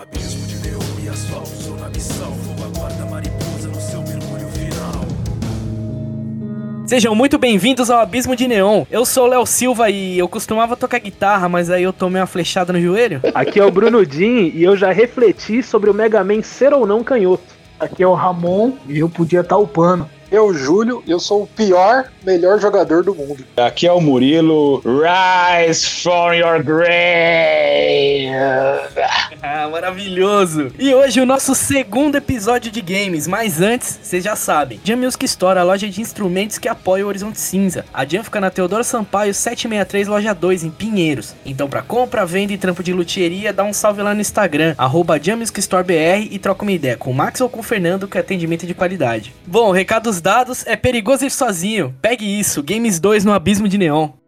abismo de neon e asfalto, sou na missão. Vou aguarda mariposa no seu mergulho final. Sejam muito bem-vindos ao Abismo de Neon. Eu sou o Léo Silva e eu costumava tocar guitarra, mas aí eu tomei uma flechada no joelho. Aqui é o Bruno Din e eu já refleti sobre o Mega Man ser ou não canhoto. Aqui é o Ramon e eu podia estar upando. Eu, Júlio, eu sou o pior, melhor jogador do mundo. Aqui é o Murilo. Rise from your grave. Ah, maravilhoso! E hoje o nosso segundo episódio de games, mas antes, vocês já sabem, Jam Music Store, a loja de instrumentos que apoia o Horizonte Cinza. A Jam fica na Teodoro Sampaio 763, loja 2, em Pinheiros. Então pra compra, venda e trampo de luthieria, dá um salve lá no Instagram, arroba Jam Music Store BR e troca uma ideia com o Max ou com o Fernando, que é atendimento de qualidade. Bom, recados dados, é perigoso ir sozinho. Pegue isso, Games 2 no Abismo de Neon.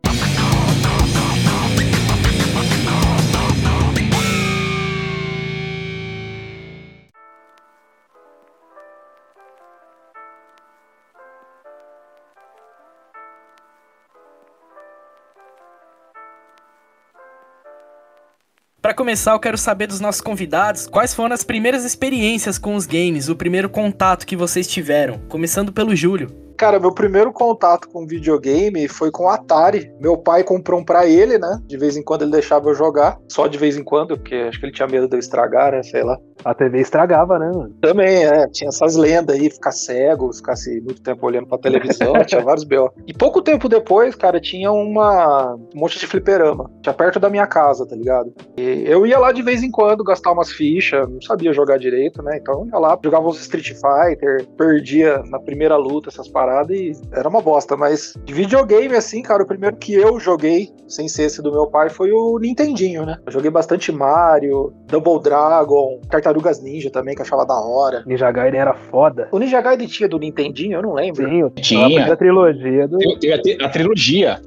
Para começar, eu quero saber dos nossos convidados quais foram as primeiras experiências com os games, o primeiro contato que vocês tiveram. Começando pelo Júlio. Cara, meu primeiro contato com videogame foi com o Atari. Meu pai comprou um pra ele, né? De vez em quando ele deixava eu jogar. Só de vez em quando, porque acho que ele tinha medo de eu estragar, né? Sei lá. A TV estragava, né, mano? Também, é. Tinha essas lendas aí, ficar cego, ficasse muito tempo olhando pra televisão, tinha vários B.O. E pouco tempo depois, cara, tinha uma um monte de fliperama. Tinha perto da minha casa, tá ligado? E eu ia lá de vez em quando gastar umas fichas, não sabia jogar direito, né? Então eu ia lá, jogava uns Street Fighter, perdia na primeira luta essas paradas e era uma bosta. Mas de videogame, assim, cara, o primeiro que eu joguei, sem ser esse do meu pai, foi o Nintendinho, né? Eu joguei bastante Mario, Double Dragon, Tartarugas Ninja também, que eu achava da hora. Ninja Gaiden era foda. O Ninja Gaiden tinha do Nintendinho? Eu não lembro. Sim, eu Tinha. a trilogia do. Tem a, a trilogia.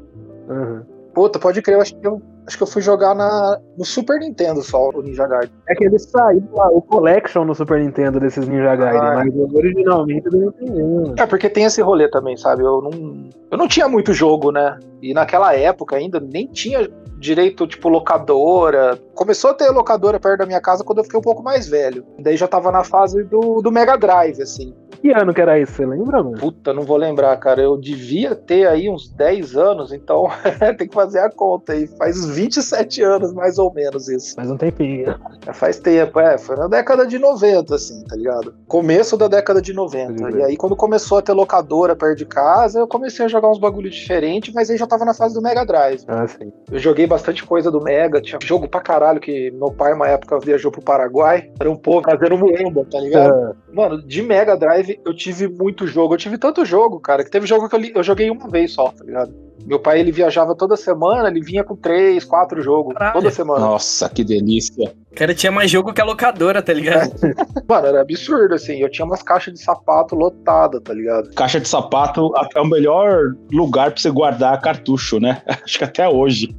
Uhum. Puta, pode crer, eu acho que eu, acho que eu fui jogar na, no Super Nintendo só, o Ninja Gaiden. É que ele saiu lá, o Collection no Super Nintendo desses Ninja Gaiden, Ah. mas originalmente do Nintendo. É, porque tem esse rolê também, sabe? Eu não, eu não tinha muito jogo, né? E naquela época ainda nem tinha direito, tipo, locadora. Começou a ter locadora perto da minha casa quando eu fiquei um pouco mais velho. Daí já tava na fase do, do Mega Drive, assim. Que ano que era isso, você lembra, mano? Puta, não vou lembrar, cara. Eu devia ter aí uns 10 anos, então tem que fazer a conta aí. Faz uns 27 anos, mais ou menos, isso. Faz um tempinho. Já faz tempo, é. Foi na década de 90, assim, tá ligado? Começo da década de 90. Pode E aí, quando começou a ter locadora perto de casa, eu comecei a jogar uns bagulho diferente, mas aí já tava na fase do Mega Drive. Ah, sim. Eu joguei bastante coisa do Mega, tinha jogo pra caralho que meu pai, uma época, viajou pro Paraguai. Era um povo fazendo muamba, tá ligado? Ah, Mano, de Mega Drive eu tive muito jogo. Eu tive tanto jogo, cara, que teve jogo que eu, li- eu joguei uma vez só, tá ligado? Meu pai, ele viajava toda semana, ele vinha com três, quatro jogos, Caralho. toda semana. Nossa, que delícia. O cara tinha mais jogo que a locadora, tá ligado? Mano, era absurdo, assim. Eu tinha umas caixas de sapato lotadas, tá ligado? Caixa de sapato é o melhor lugar pra você guardar cartucho, né? Acho que até hoje.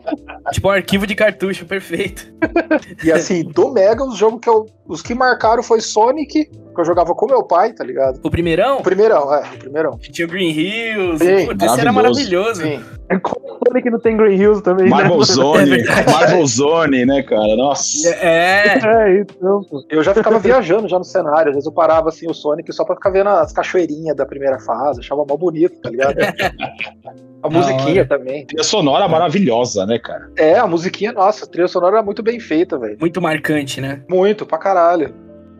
tipo um arquivo de cartucho, perfeito. E assim, do Mega, os jogos que eu. Os que marcaram foi Sonic, que eu jogava com meu pai, tá ligado? O primeirão, O primeirão, é, o primeirão. tinha o Green Hills. Sim, Putz, esse era maravilhoso. Sim. é como o Sonic não tem Green Hills também, Marvel né? Zone, Marvel Zone, né, cara? Nossa. É, É, então, pô. Eu já ficava viajando já no cenário. Às vezes eu parava assim o Sonic só pra ficar vendo as cachoeirinhas da primeira fase. Achava mal bonito, tá ligado? A musiquinha também. Trilha sonora maravilhosa, né, cara? É, a musiquinha, nossa, a trilha sonora era muito bem feita, velho. muito marcante, né? Muito, pra caralho.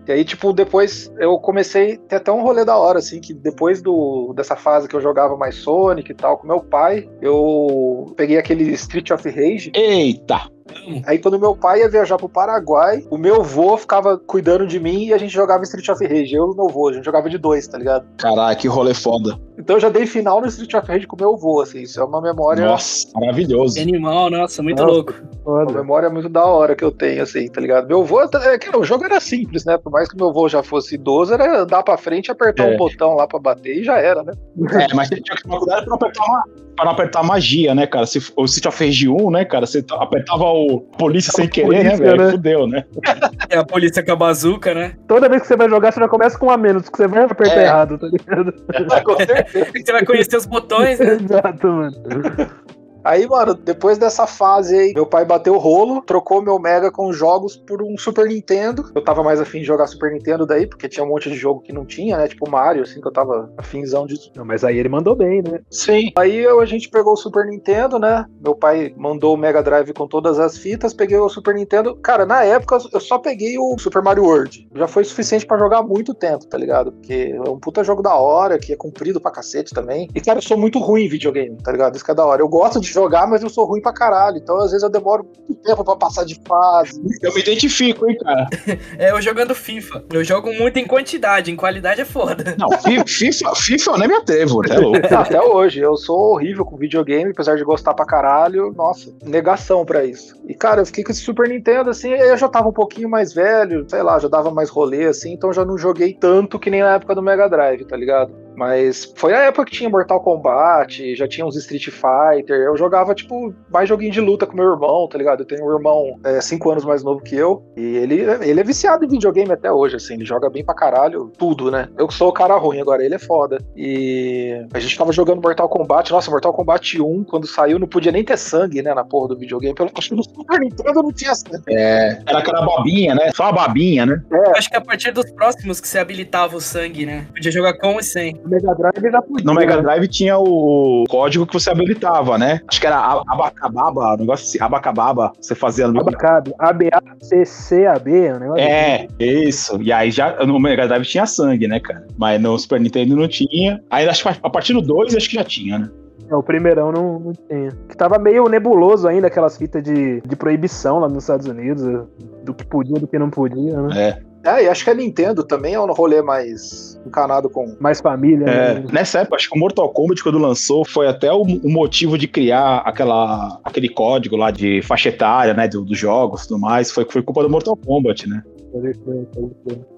E aí, tipo, depois eu comecei. Tem até um rolê da hora, assim, que depois do, dessa fase que eu jogava mais Sonic e tal, com meu pai, eu peguei aquele Street of Rage. Eita! Aí, quando meu pai ia viajar pro Paraguai, o meu vô ficava cuidando de mim e a gente jogava Street of Rage. Eu e o meu vô, a gente jogava de dois, tá ligado? Caralho, que rolê foda. Então eu já dei final no Street of Rage com o meu vô, assim. Isso é uma memória. Nossa, maravilhoso. Que animal, nossa, muito Nossa. louco. Uma Foda. memória muito da hora que eu tenho, assim, tá ligado? Meu avô, é que o jogo era simples, né? Por mais que meu avô já fosse idoso, era andar pra frente, apertar É. um botão lá pra bater e já era, né? É, mas tinha que tomar cuidado pra não apertar, uma, pra não apertar magia, né, cara? Se, o City of Rage 1, né, cara? Você apertava o polícia sem querer, né, polícia, velho? né? Fudeu, né? É a polícia com a bazuca, né? Toda vez que você vai jogar, você já começa com um a menos, porque você vai apertar É. errado, tá ligado? Com certeza. Você vai conhecer os botões, né? Exato, mano. Aí, mano, depois dessa fase aí, meu pai bateu o rolo, trocou meu Mega com jogos por um Super Nintendo. Eu tava mais afim de jogar Super Nintendo daí, porque tinha um monte de jogo que não tinha, né? Tipo Mario, assim, que eu tava afinzão disso. Não, mas aí ele mandou bem, né? Sim. Aí eu- a gente pegou o Super Nintendo, né? Meu pai mandou o Mega Drive com todas as fitas, peguei o Super Nintendo. Cara, na época eu só peguei o Super Mario World. Já foi suficiente pra jogar muito tempo, tá ligado? Porque é um puta jogo da hora, que é comprido pra cacete também. E, cara, eu sou muito ruim em videogame, tá ligado? Isso que é da hora. Eu gosto de jogar, mas eu sou ruim pra caralho. Então, às vezes, eu demoro muito tempo pra passar de fase. Eu me identifico, hein, cara. É, eu jogando FIFA. Eu jogo muito em quantidade, em qualidade é foda. Não, Fi- FIFA, FIFA eu nem me atrevo, é louco. Até hoje, eu sou horrível com videogame, apesar de gostar pra caralho. Nossa, negação pra isso. E, cara, eu fiquei com esse Super Nintendo, assim, eu já tava um pouquinho mais velho, sei lá, já dava mais rolê, assim, então já não joguei tanto que nem na época do Mega Drive, tá ligado? Mas foi a época que tinha Mortal Kombat, já tinha uns Street Fighter. Eu jogava, tipo, mais joguinho de luta com meu irmão, tá ligado? Eu tenho um irmão 5 anos mais novo que eu. E ele, ele é viciado em videogame até hoje, assim. Ele joga bem pra caralho, tudo, né? Eu que sou o cara ruim, agora ele é foda. E a gente tava jogando Mortal Kombat. Nossa, Mortal Kombat 1, quando saiu, não podia nem ter sangue, né? Na porra do videogame. Pelo acho que no Super Nintendo não tinha sangue. É, era aquela babinha, né? Só a babinha, né? Eu acho que a partir dos próximos que você habilitava o sangue, né? Podia jogar com e sem. Mega Drive já podia. No Mega né? Drive tinha o código que você habilitava, né? Acho que era abacababa, um negócio assim, abacababa, você fazia no Abacabe. ABACCAB, é um negócio assim. É, isso. E aí já no Mega Drive tinha sangue, né, cara? Mas no Super Nintendo não tinha. Aí acho que a partir do 2 acho que já tinha, né? É, o primeirão não, não tinha. Que tava meio nebuloso ainda, aquelas fitas de, de proibição lá nos Estados Unidos, do que podia do que não podia, né? É. É, e acho que a Nintendo também é um rolê mais encanado com. Mais família, É, né? nessa época, acho que o Mortal Kombat, quando lançou, foi até o, o motivo de criar aquela, aquele código lá de faixa etária, né, do- dos jogos e tudo mais. Foi, foi culpa do Mortal Kombat, né?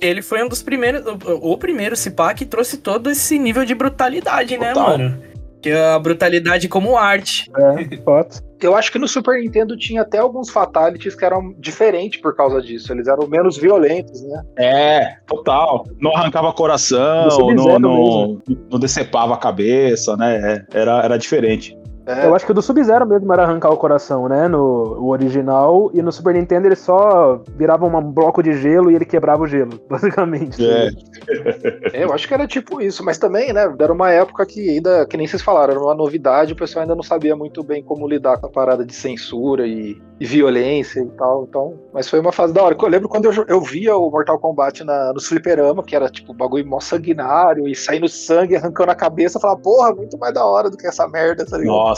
Ele foi um dos primeiros, o, o primeiro Cipá que trouxe todo esse nível de brutalidade, né, Total. mano? Que é a brutalidade como arte. É, foto. Eu acho que no Super Nintendo tinha até alguns fatalities que eram diferentes por causa disso. Eles eram menos violentos, né? É, total. Não arrancava coração, não, não, não decepava a cabeça, né? É, Era, era diferente. É, Eu acho que o do Sub-Zero mesmo era arrancar o coração, né? No o original. E no Super Nintendo ele só virava um bloco de gelo e ele quebrava o gelo, basicamente. É. É, eu acho que era tipo isso, mas também, né, era uma época que ainda, que nem vocês falaram, era uma novidade, o pessoal ainda não sabia muito bem como lidar com a parada de censura e, e violência e tal, então, mas foi uma fase da hora. Eu lembro quando eu, eu via o Mortal Kombat na, no fliperama, que era tipo bagulho mó sanguinário e saindo sangue, arrancando a cabeça, eu falava, porra, muito mais da hora do que essa merda, tá ligado? Nossa,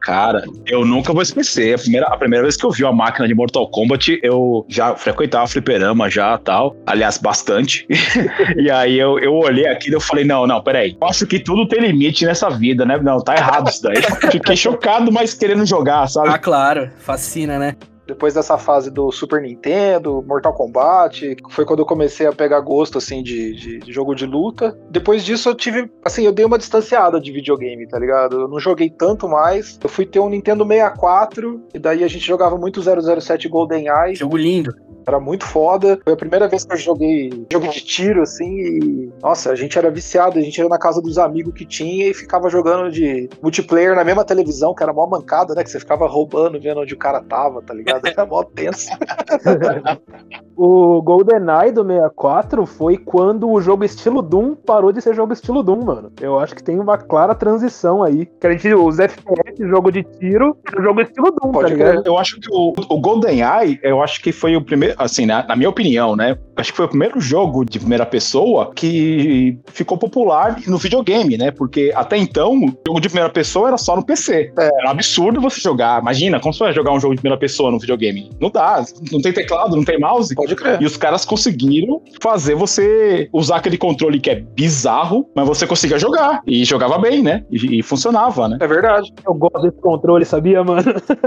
cara, eu nunca vou esquecer. A primeira, a primeira vez que eu vi uma máquina de Mortal Kombat, eu já frequentava fliperama já tal. Aliás, bastante. e aí eu, eu olhei aquilo e falei, não, não, peraí. Acho que tudo tem limite nessa vida, né? Não, tá errado isso daí. Fiquei chocado, mas querendo jogar, sabe? Ah, claro, fascina, né? Depois dessa fase do Super Nintendo, Mortal Kombat, foi quando eu comecei a pegar gosto, assim, de, de- jogo de luta. Depois disso eu tive, assim, eu dei uma distanciada de videogame, tá ligado? Eu não joguei tanto mais. Eu fui ter um Nintendo 64, e daí a gente jogava muito 007 GoldenEye, Jogo lindo. Era muito foda. Foi a primeira vez que eu joguei jogo de tiro, assim, e. Nossa, a gente era viciado, a gente ia na casa dos amigos que tinha e ficava jogando de multiplayer na mesma televisão, que era mó mancada, né? Que você ficava roubando, vendo onde o cara tava, tá ligado? Era mó tenso. O GoldenEye do 64 foi quando o jogo estilo Doom parou de ser jogo estilo Doom, mano. Eu acho que tem uma clara transição aí. Que a gente, os FPS, jogo de tiro, era jogo estilo Doom, Pode tá ligado? Eu acho que o, o GoldenEye, eu acho que foi o primeiro, assim, na, na minha opinião, né? Acho que foi o primeiro jogo de primeira pessoa que ficou popular no videogame, né? Porque até então, o jogo de primeira pessoa era só no PC. Era um absurdo você jogar. Imagina, como você vai jogar um jogo de primeira pessoa no videogame? Não dá. Não tem teclado, não tem mouse. Pode crer. E os caras conseguiram fazer você usar aquele controle que é bizarro, mas você conseguia jogar. E jogava bem, né? E, e funcionava, né? É verdade. Eu gosto desse controle, sabia, mano?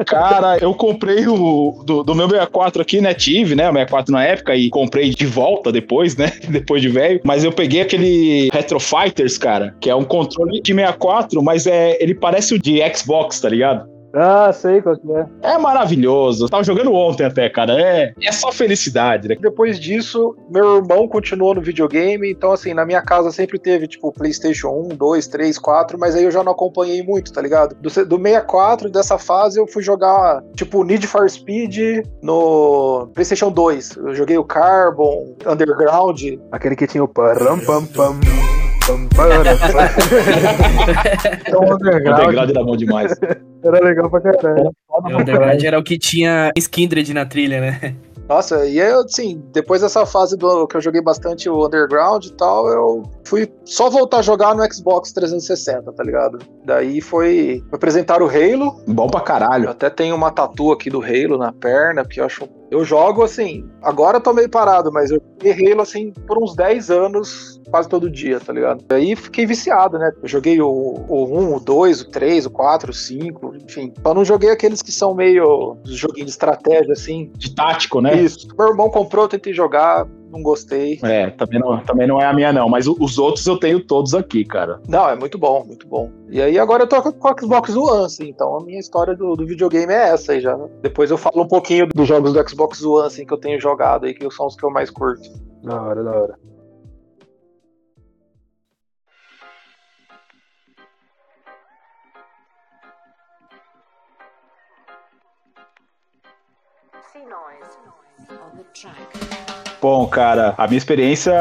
Cara, eu comprei o do, do meu 64 aqui, né? Tive, né? O 64 na época e comprei de volta depois, né? depois de velho. Mas eu peguei aquele Retro Fighters, cara, que é um controle de 64, mas é, ele parece o de Xbox, tá ligado? Ah, sei qual que é. É maravilhoso. Eu tava jogando ontem até, cara. É, é só felicidade, né? Depois disso, meu irmão continuou no videogame, então assim, na minha casa sempre teve, tipo, PlayStation 1, 2, 3, 4, mas aí eu já não acompanhei muito, tá ligado? Do, do 64, dessa fase, eu fui jogar, tipo, Need for Speed no PlayStation 2. Eu joguei o Carbon, Underground. Aquele que tinha o pam pam. pam, Então, O underground. degrado era bom demais. Era legal pra caralho. É, o Underground era o que tinha Skindred na trilha, né? Nossa, e aí, assim, depois dessa fase do que eu joguei bastante o Underground e tal, eu fui só voltar a jogar no Xbox 360, tá ligado? Daí foi apresentar o Halo. Bom pra Eu caralho. até tenho uma tatu aqui do Halo na perna, porque eu acho. Eu jogo assim, agora eu tô meio parado, mas eu joguei Halo assim por uns 10 anos, quase todo dia, tá ligado? Daí fiquei viciado, né? Eu joguei o, o 1, o 2, o 3, o 4, o 5, enfim. Só não joguei aqueles que são meio joguinhos de estratégia, assim, De tático, né? isso. Meu irmão comprou, eu tentei jogar, não gostei. É, também não, também não é a minha, não. Mas o- os outros eu tenho todos aqui, cara. Não, é muito bom, muito bom. E aí agora eu tô com o Xbox One, assim, então a minha história do, do videogame é essa aí já. Depois eu falo um pouquinho dos jogos do Xbox One, assim, que eu tenho jogado aí, que são os que eu mais curto. Da hora, da hora. Bom, cara, a minha experiência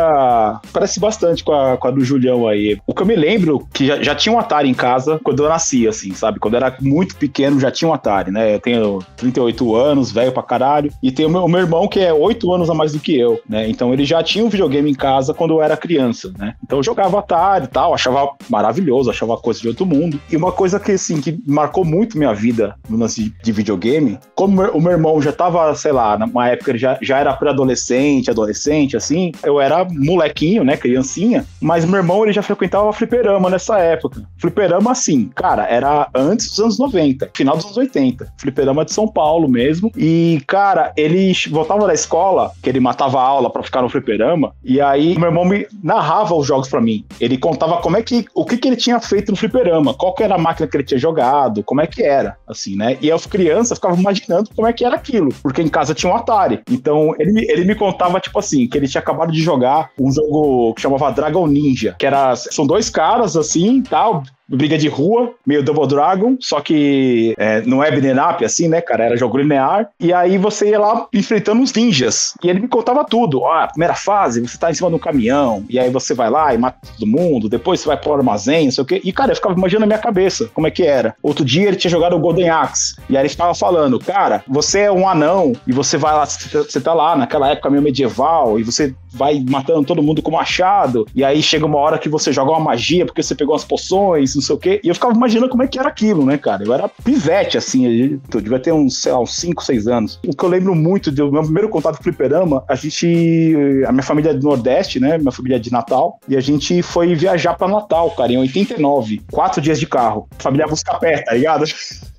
parece bastante com a, com a do Julião aí. O que eu me lembro que já, já tinha um Atari em casa quando eu nasci, assim, sabe? Quando eu era muito pequeno já tinha um Atari, né? Eu tenho 38 anos, velho pra caralho. E tem o meu, o meu irmão que é 8 anos a mais do que eu, né? Então ele já tinha um videogame em casa quando eu era criança, né? Então eu jogava Atari e tal, achava maravilhoso, achava coisa de outro mundo. E uma coisa que, assim, que marcou muito minha vida no lance de, de videogame, como o meu irmão já tava, sei lá, numa época ele já, já era pré-adolescente, adolescente, assim, eu era molequinho, né, criancinha, mas meu irmão ele já frequentava fliperama nessa época. Fliperama, assim, cara, era antes dos anos 90, final dos anos 80. Fliperama de São Paulo mesmo. E, cara, ele voltava da escola, que ele matava a aula pra ficar no fliperama, e aí meu irmão me narrava os jogos pra mim. Ele contava como é que, o que que ele tinha feito no fliperama, qual que era a máquina que ele tinha jogado, como é que era, assim, né? E as crianças ficavam imaginando como é que era aquilo, porque em casa tinha um Atari. Então, ele, ele me contava, tipo assim, que ele tinha acabado de jogar um jogo que chamava Dragon Ninja, que era, são dois caras, assim, tal, briga de rua, meio Double Dragon, só que é, não é beat'em up, assim, né, cara? Era jogo linear. E aí você ia lá enfrentando os ninjas. E ele me contava tudo. Ó, a primeira fase, você tá em cima de um caminhão, e aí você vai lá e mata todo mundo, depois você vai pro armazém, não sei o quê. E, cara, eu ficava imaginando na minha cabeça como é que era. Outro dia ele tinha jogado o Golden Axe, e aí ele ficava falando, cara, você é um anão, e você vai lá, você tá lá naquela época meio medieval, e você vai matando todo mundo com machado, e aí chega uma hora que você joga uma magia porque você pegou as poções, não sei o quê, e eu ficava imaginando como é que era aquilo, né, cara? Eu era pivete, assim, eu devia ter uns, sei lá, uns 5, 6 anos. O que eu lembro muito do meu primeiro contato com o fliperama, a gente, a minha família é do Nordeste, né, minha família é de Natal, e a gente foi viajar pra Natal, cara, em 89, quatro dias de carro, família busca pé, tá ligado?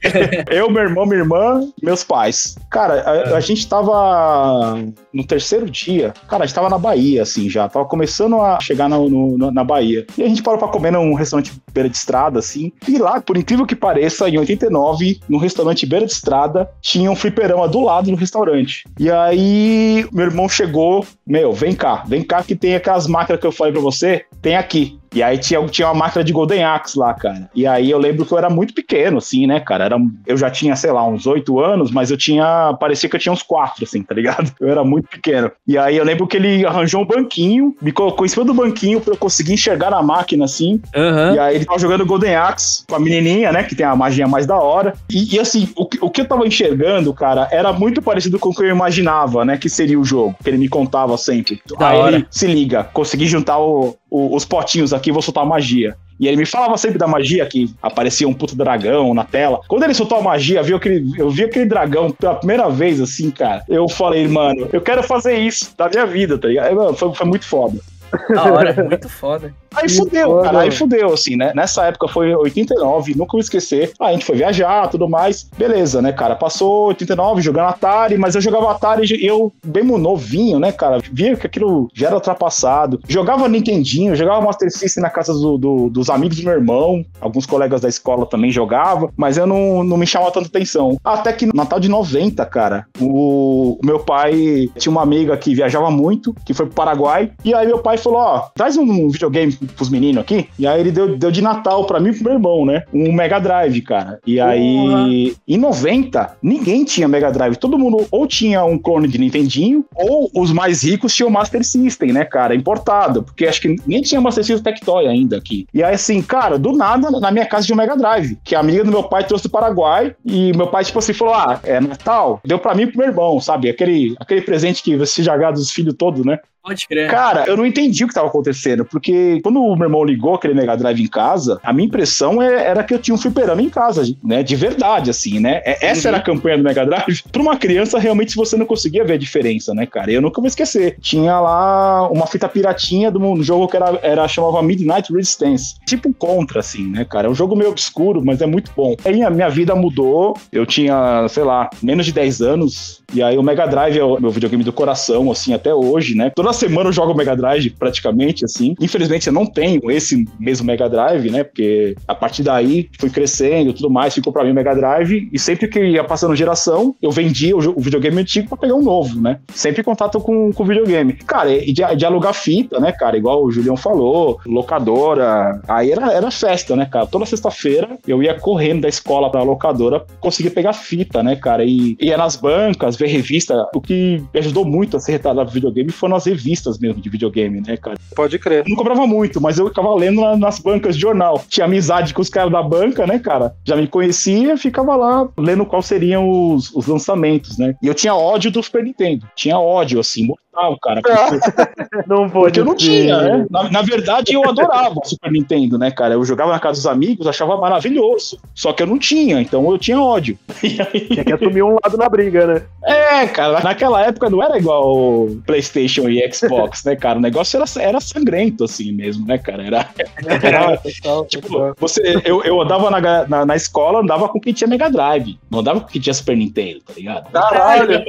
eu, meu irmão, minha irmã, meus pais. Cara, a, a gente tava no terceiro dia, cara, a gente tava na Bahia, assim, já. Tava começando a chegar no- no- na Bahia. E a gente parou pra comer num restaurante beira de estrada, assim. E lá, por incrível que pareça, em 89, num restaurante beira de estrada, tinha um fliperama do lado do restaurante. E aí, meu irmão chegou, meu, vem cá, vem cá que tem aquelas máquinas que eu falei pra você, tem aqui. E aí tinha, tinha uma máquina de Golden Axe lá, cara. E aí eu lembro que eu era muito pequeno, assim, né, cara? Era, eu já tinha, sei lá, uns oito anos, mas eu tinha. Parecia que eu tinha uns quatro, assim, tá ligado? Eu era muito pequeno. E aí eu lembro que ele arranjou um banquinho, me colocou em cima do banquinho pra eu conseguir enxergar na máquina, assim. Aham. E aí ele tava jogando Golden Axe com a menininha, né? Que tem a magia mais da hora. E, e, assim, o, que- o que eu tava enxergando, cara, era muito parecido com o que eu imaginava, né? Que seria o jogo. Que ele me contava sempre. Da aí hora. ele, se liga, consegui juntar o- o- os potinhos aqui, vou soltar a magia. E ele me falava sempre da magia, que aparecia um puto dragão na tela. Quando ele soltou a magia, viu aquele, eu vi aquele dragão pela primeira vez, assim, cara. Eu falei, mano, eu quero fazer isso da minha vida, tá ligado? Foi, foi muito foda. Da hora, muito foda. Aí fudeu, cara, aí fudeu, assim, né? Nessa época foi 89, nunca vou esquecer. Aí a gente foi viajar, tudo mais. Beleza, né, cara? Passou 89 jogando Atari, mas eu jogava Atari e eu, bem novinho, né, cara? Via que aquilo já era ultrapassado. Jogava Nintendinho, jogava Master System na casa do, do, dos amigos do meu irmão. Alguns colegas da escola também jogavam, mas eu não, não me chamava tanta atenção. Até que no Natal de 90, cara, o, o meu pai tinha uma amiga que viajava muito, que foi pro Paraguai, e aí meu pai falou: Ó, traz um videogame pros meninos aqui. E aí ele deu, deu de Natal pra mim e pro meu irmão, né? Um Mega Drive, cara. E aí, em 90, ninguém tinha Mega Drive. Todo mundo ou tinha um clone de Nintendinho, ou os mais ricos tinham Master System, né, cara? Importado. Porque acho que nem tinha Master System Tectoy ainda aqui. E aí, assim, cara, do nada, na minha casa tinha um Mega Drive, que a amiga do meu pai trouxe do Paraguai. E meu pai, tipo assim, falou: Ah, é Natal? Deu pra mim e pro meu irmão, sabe? Aquele, aquele presente que você já dos filhos todos, né? Pode crer. Cara, eu não entendi o que tava acontecendo, porque quando o meu irmão ligou aquele Mega Drive em casa, a minha impressão é- era que eu tinha um fliperama em casa, né? De verdade, assim, né? É- Essa era a campanha do Mega Drive. Pra uma criança, realmente, você não conseguia ver a diferença, né, cara? Eu nunca vou esquecer. Tinha lá uma fita piratinha de um jogo que era, era chamava Midnight Resistance. Tipo um Contra, assim, né, cara? É um jogo meio obscuro, mas é muito bom. Aí a minha vida mudou. Eu tinha, sei lá, menos de 10 anos. E aí o Mega Drive é o meu videogame do coração, assim, até hoje, né? Toda semana eu jogo Mega Drive, praticamente, assim. Infelizmente eu não tenho esse mesmo Mega Drive, né? Porque a partir daí fui crescendo tudo mais, ficou pra mim o Mega Drive. E sempre que ia passando geração, eu vendia o, videogame antigo pra pegar um novo, né? Sempre em contato com o videogame. Cara, e de, de alugar fita, né, cara? Igual o Julião falou, locadora. Aí era, era festa, né, cara? Toda sexta-feira eu ia correndo da escola pra locadora conseguir pegar fita, né, cara? E ia nas bancas, ver revista. O que me ajudou muito a ser retardado videogame foram as revistas mesmo de videogame, né, cara? Pode crer. Eu não comprava muito, mas eu ficava lendo na- nas bancas de jornal. Tinha amizade com os caras da banca, né, cara? Já me conhecia, ficava lá lendo quais seriam os, os lançamentos, né? E eu tinha ódio do Super Nintendo. Tinha ódio, assim, mortal, cara. Porque, Não porque pode eu não ser. tinha, né? Na, na verdade, eu adorava o Super Nintendo, né, cara? Eu jogava na casa dos amigos, achava maravilhoso. Só que eu não tinha, então eu tinha ódio. E aí, Tinha que assumir um lado na briga, né? é, cara, naquela época não era igual o PlayStation e Xbox, né, cara? O negócio era, era sangrento, assim mesmo, né, cara? Era, era tipo, você, eu, eu andava na, na, na escola, andava com quem tinha Mega Drive, não andava com quem tinha Super Nintendo, tá ligado? Caralho.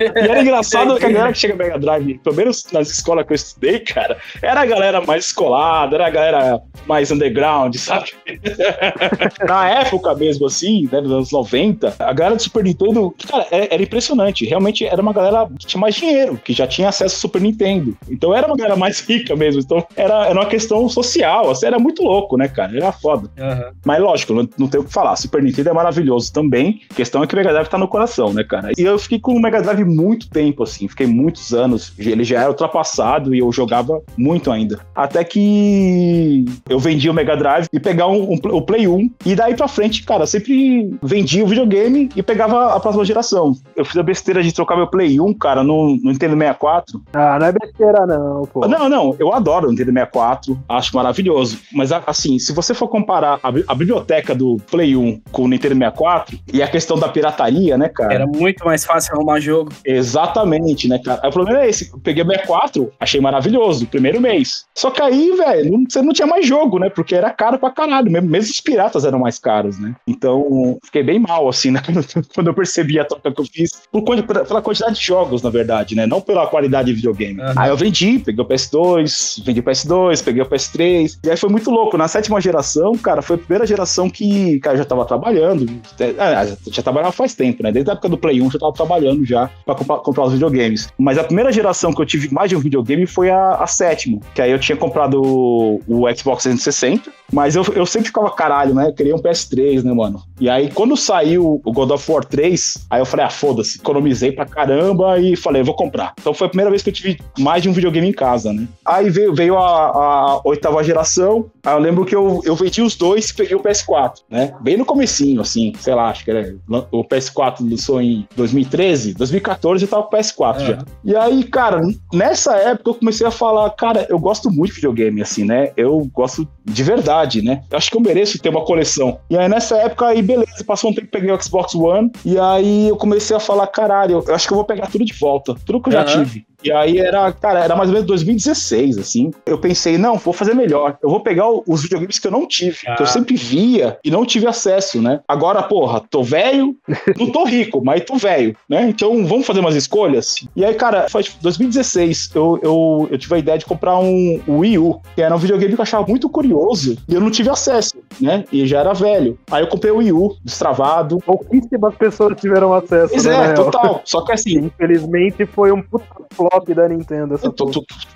E era engraçado que a galera chega Mega Drive, pelo menos nas escolas que eu estudei, cara, era a galera mais escolada, era a galera mais underground, sabe? Na época mesmo, assim, né, nos anos 90, a galera do Super Nintendo, cara, era, era impressionante. Realmente era uma galera que tinha mais dinheiro, que já tinha acesso ao Super Nintendo. Então era uma galera mais rica mesmo. Então era, era uma questão social, assim, era muito louco, né, cara? Era foda. Aham. Mas lógico, não, não tem o que falar. Super Nintendo é maravilhoso também. A questão é que o Mega Drive tá no coração, né, cara? E eu fiquei com o Mega Drive muito tempo, assim. Fiquei muitos anos. Ele já era ultrapassado e eu jogava muito ainda. Até que eu vendi o Mega Drive e pegar um, um- o Play 1. E daí pra frente, cara, eu sempre vendia o videogame e pegava a próxima geração. Eu fiz a besteira de trocar meu Play 1, cara, no, no Nintendo 64. Ah, não é besteira, não, pô. Não, não, eu adoro o Nintendo 64, acho maravilhoso. Mas a- assim, se você for comparar a, a biblioteca do Play 1 com o Nintendo 64 e a questão da pirataria, né, cara? Era muito mais fácil arrumar jogo. Exatamente, né, cara? Aí O problema é esse. Eu peguei o 64, achei maravilhoso, primeiro mês. Só que aí, velho, você não tinha mais jogo, né? Porque era caro pra caralho. Mesmo, mesmo os piratas eram mais caros, né? Então, fiquei bem mal, assim, né? Quando eu percebi a troca que eu fiz. Por, pela quantidade de jogos, na verdade, né? Não pela qualidade de videogame. Aham. Aí eu vendi, peguei o PS2, vendi o PS2, peguei o PS3. E aí foi muito louco. Na sétima geração, cara, foi a primeira geração que, cara, eu já tava trabalhando. Ah, já, trabalhava faz tempo, né? Desde a época do Play 1 eu já tava trabalhando já pra comprar, comprar os videogames. Mas a primeira geração que eu tive mais de um videogame foi a, a sétima. Que aí eu tinha comprado o, o Xbox 360. Mas eu, eu sempre ficava caralho, né? Eu queria um PS3, né, mano? E aí, quando saiu o God of War 3, aí eu falei, ah, foda-se, economizei pra caramba e falei, vou comprar. Então foi a primeira vez que eu tive mais de um videogame em casa, né? Aí veio, veio a, a oitava geração, aí eu lembro que eu, eu vendi os dois e peguei o PS4, né? Bem no comecinho, assim, sei lá, acho que era, o PS4 lançou em 2013, 2014 eu tava com o PS4 É. já. E aí, cara, nessa época eu comecei a falar, cara, eu gosto muito de videogame, assim, né? Eu gosto de verdade, né? Eu acho que eu mereço ter uma coleção. E aí nessa época, aí beleza, passou um tempo, peguei o Xbox One, e aí eu comecei a falar, caralho, eu acho que eu vou pegar tudo de volta, tudo que eu já tive. E aí era, cara, era mais ou menos 2016, assim. Eu pensei, não, vou fazer melhor. Eu vou pegar os videogames que eu não tive, que Ah. eu sempre via e não tive acesso, né? Agora, porra, tô velho, não tô rico, mas tô velho, né? Então vamos fazer umas escolhas. E aí, cara, foi tipo 2016, eu, eu, eu tive a ideia de comprar um Wii U, que era um videogame que eu achava muito curioso e eu não tive acesso, né? E já era velho. Aí eu comprei o Wii U, destravado. Pouquíssimas pessoas tiveram acesso, Pois né, é, total. Só que assim, Infelizmente foi um puta flop da Nintendo essa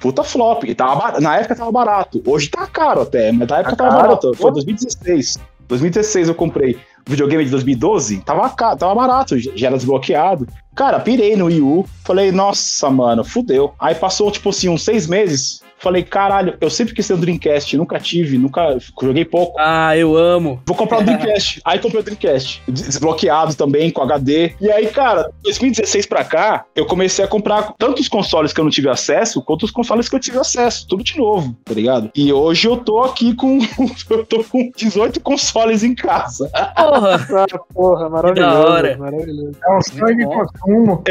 puta flop. E tava bar- Na época tava barato. Hoje tá caro até, mas na época Tá tava caro? barato. Foi 2016. 2016 eu comprei. O videogame de 2012 tava, caro, tava barato, já era desbloqueado. Cara, pirei no Wii U. Falei, nossa, mano, fudeu. Aí passou, tipo assim, uns seis meses. Falei, caralho, eu sempre quis ter um Dreamcast, nunca tive, nunca joguei pouco. Ah, eu amo. Vou comprar o Dreamcast. Aí comprei o Dreamcast. Des- Desbloqueado também, com HD. E aí, cara, 2016 pra cá, eu comecei a comprar tanto os consoles que eu não tive acesso, quanto os consoles que eu tive acesso. Tudo de novo, tá ligado? E hoje eu tô aqui com. eu tô com 18 consoles em casa. Porra. Ah, porra, maravilhoso. da hora. Maravilhoso. É um sonho de consumo.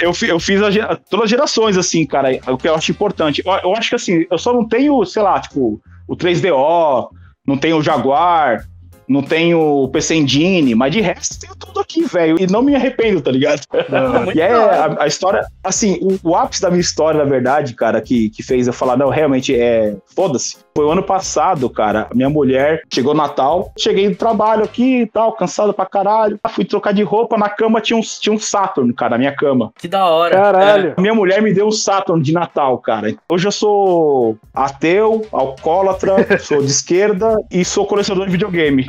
Eu, fi- eu fiz a todas as gerações, assim, cara, o que eu acho importante. Eu, eu acho que, assim, eu só não tenho, sei lá, tipo, o 3DO, não tenho o Jaguar, não tenho o PC Engine, mas de resto tenho tudo aqui, velho. E não me arrependo, tá ligado? Muito E é a, a história, assim, o, o ápice da minha história, na verdade, cara, que, que fez eu falar, não, realmente é. Foda-se. Foi o ano passado, cara. Minha mulher chegou Natal, cheguei do trabalho aqui e tal, cansado pra caralho. Fui trocar de roupa, na cama tinha um, tinha um Saturn, cara, na minha cama. Que da hora. Caralho. Minha mulher me deu um Saturn de Natal, cara. Hoje eu sou ateu, alcoólatra, sou de esquerda e sou colecionador de videogame.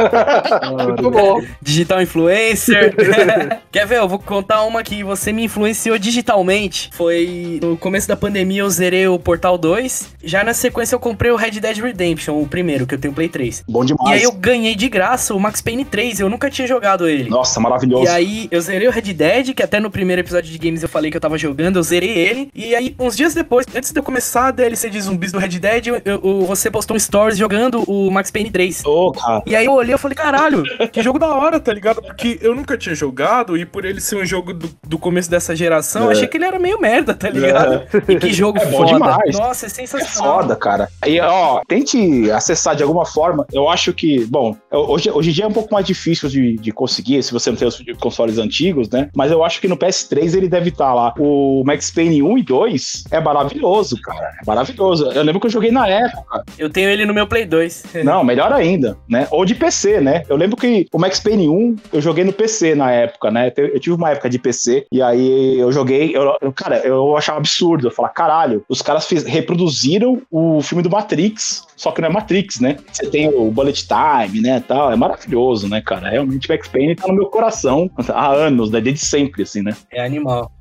Muito bom. Digital influencer. Quer ver? Eu vou contar uma que você me influenciou digitalmente. Foi no começo da pandemia eu zerei o Portal 2. Já na sequência eu comprei o Red Dead Redemption, o primeiro, que eu tenho Play 3. Bom E demais. aí eu ganhei de graça o Max Payne 3. Eu nunca tinha jogado ele. Nossa, maravilhoso. E aí, eu zerei o Red Dead, que até no primeiro episódio de games eu falei que eu tava jogando, eu zerei ele. E aí, uns dias depois, antes de eu começar a DLC de zumbis do Red Dead, eu- eu- você postou um stories jogando o Max Payne 3. Ô, cara. E aí eu olhei e falei, caralho, Que jogo da hora, tá ligado? Porque eu nunca tinha jogado e por ele ser um jogo do, do começo dessa geração, eu É. achei que ele era meio merda, tá ligado? E que jogo É foda. demais. Nossa, é É sensacional. foda, cara. E, ó, tente acessar de alguma forma. Eu acho que, bom, hoje, hoje em dia é um pouco mais difícil de, de conseguir, se você não tem os consoles antigos, né? Mas eu acho que no PS3 ele deve estar lá. O Max Payne 1 e 2 é maravilhoso, cara. É maravilhoso. Eu lembro que eu joguei na época. Eu tenho ele no meu Play 2. Não, melhor ainda, né? Ou de PC, né? Eu lembro que o Max Payne 1 eu joguei no PC na época, né? Eu tive uma época de PC e aí eu joguei, eu, cara, eu achava absurdo. Eu falava, caralho, os caras reproduziram o filme do Matrix, só que não é Matrix, né? Você tem o Bullet Time, né? Tal, é maravilhoso, né, cara? Realmente Max Payne tá no meu coração há anos, né? Desde sempre, assim, né? É animal.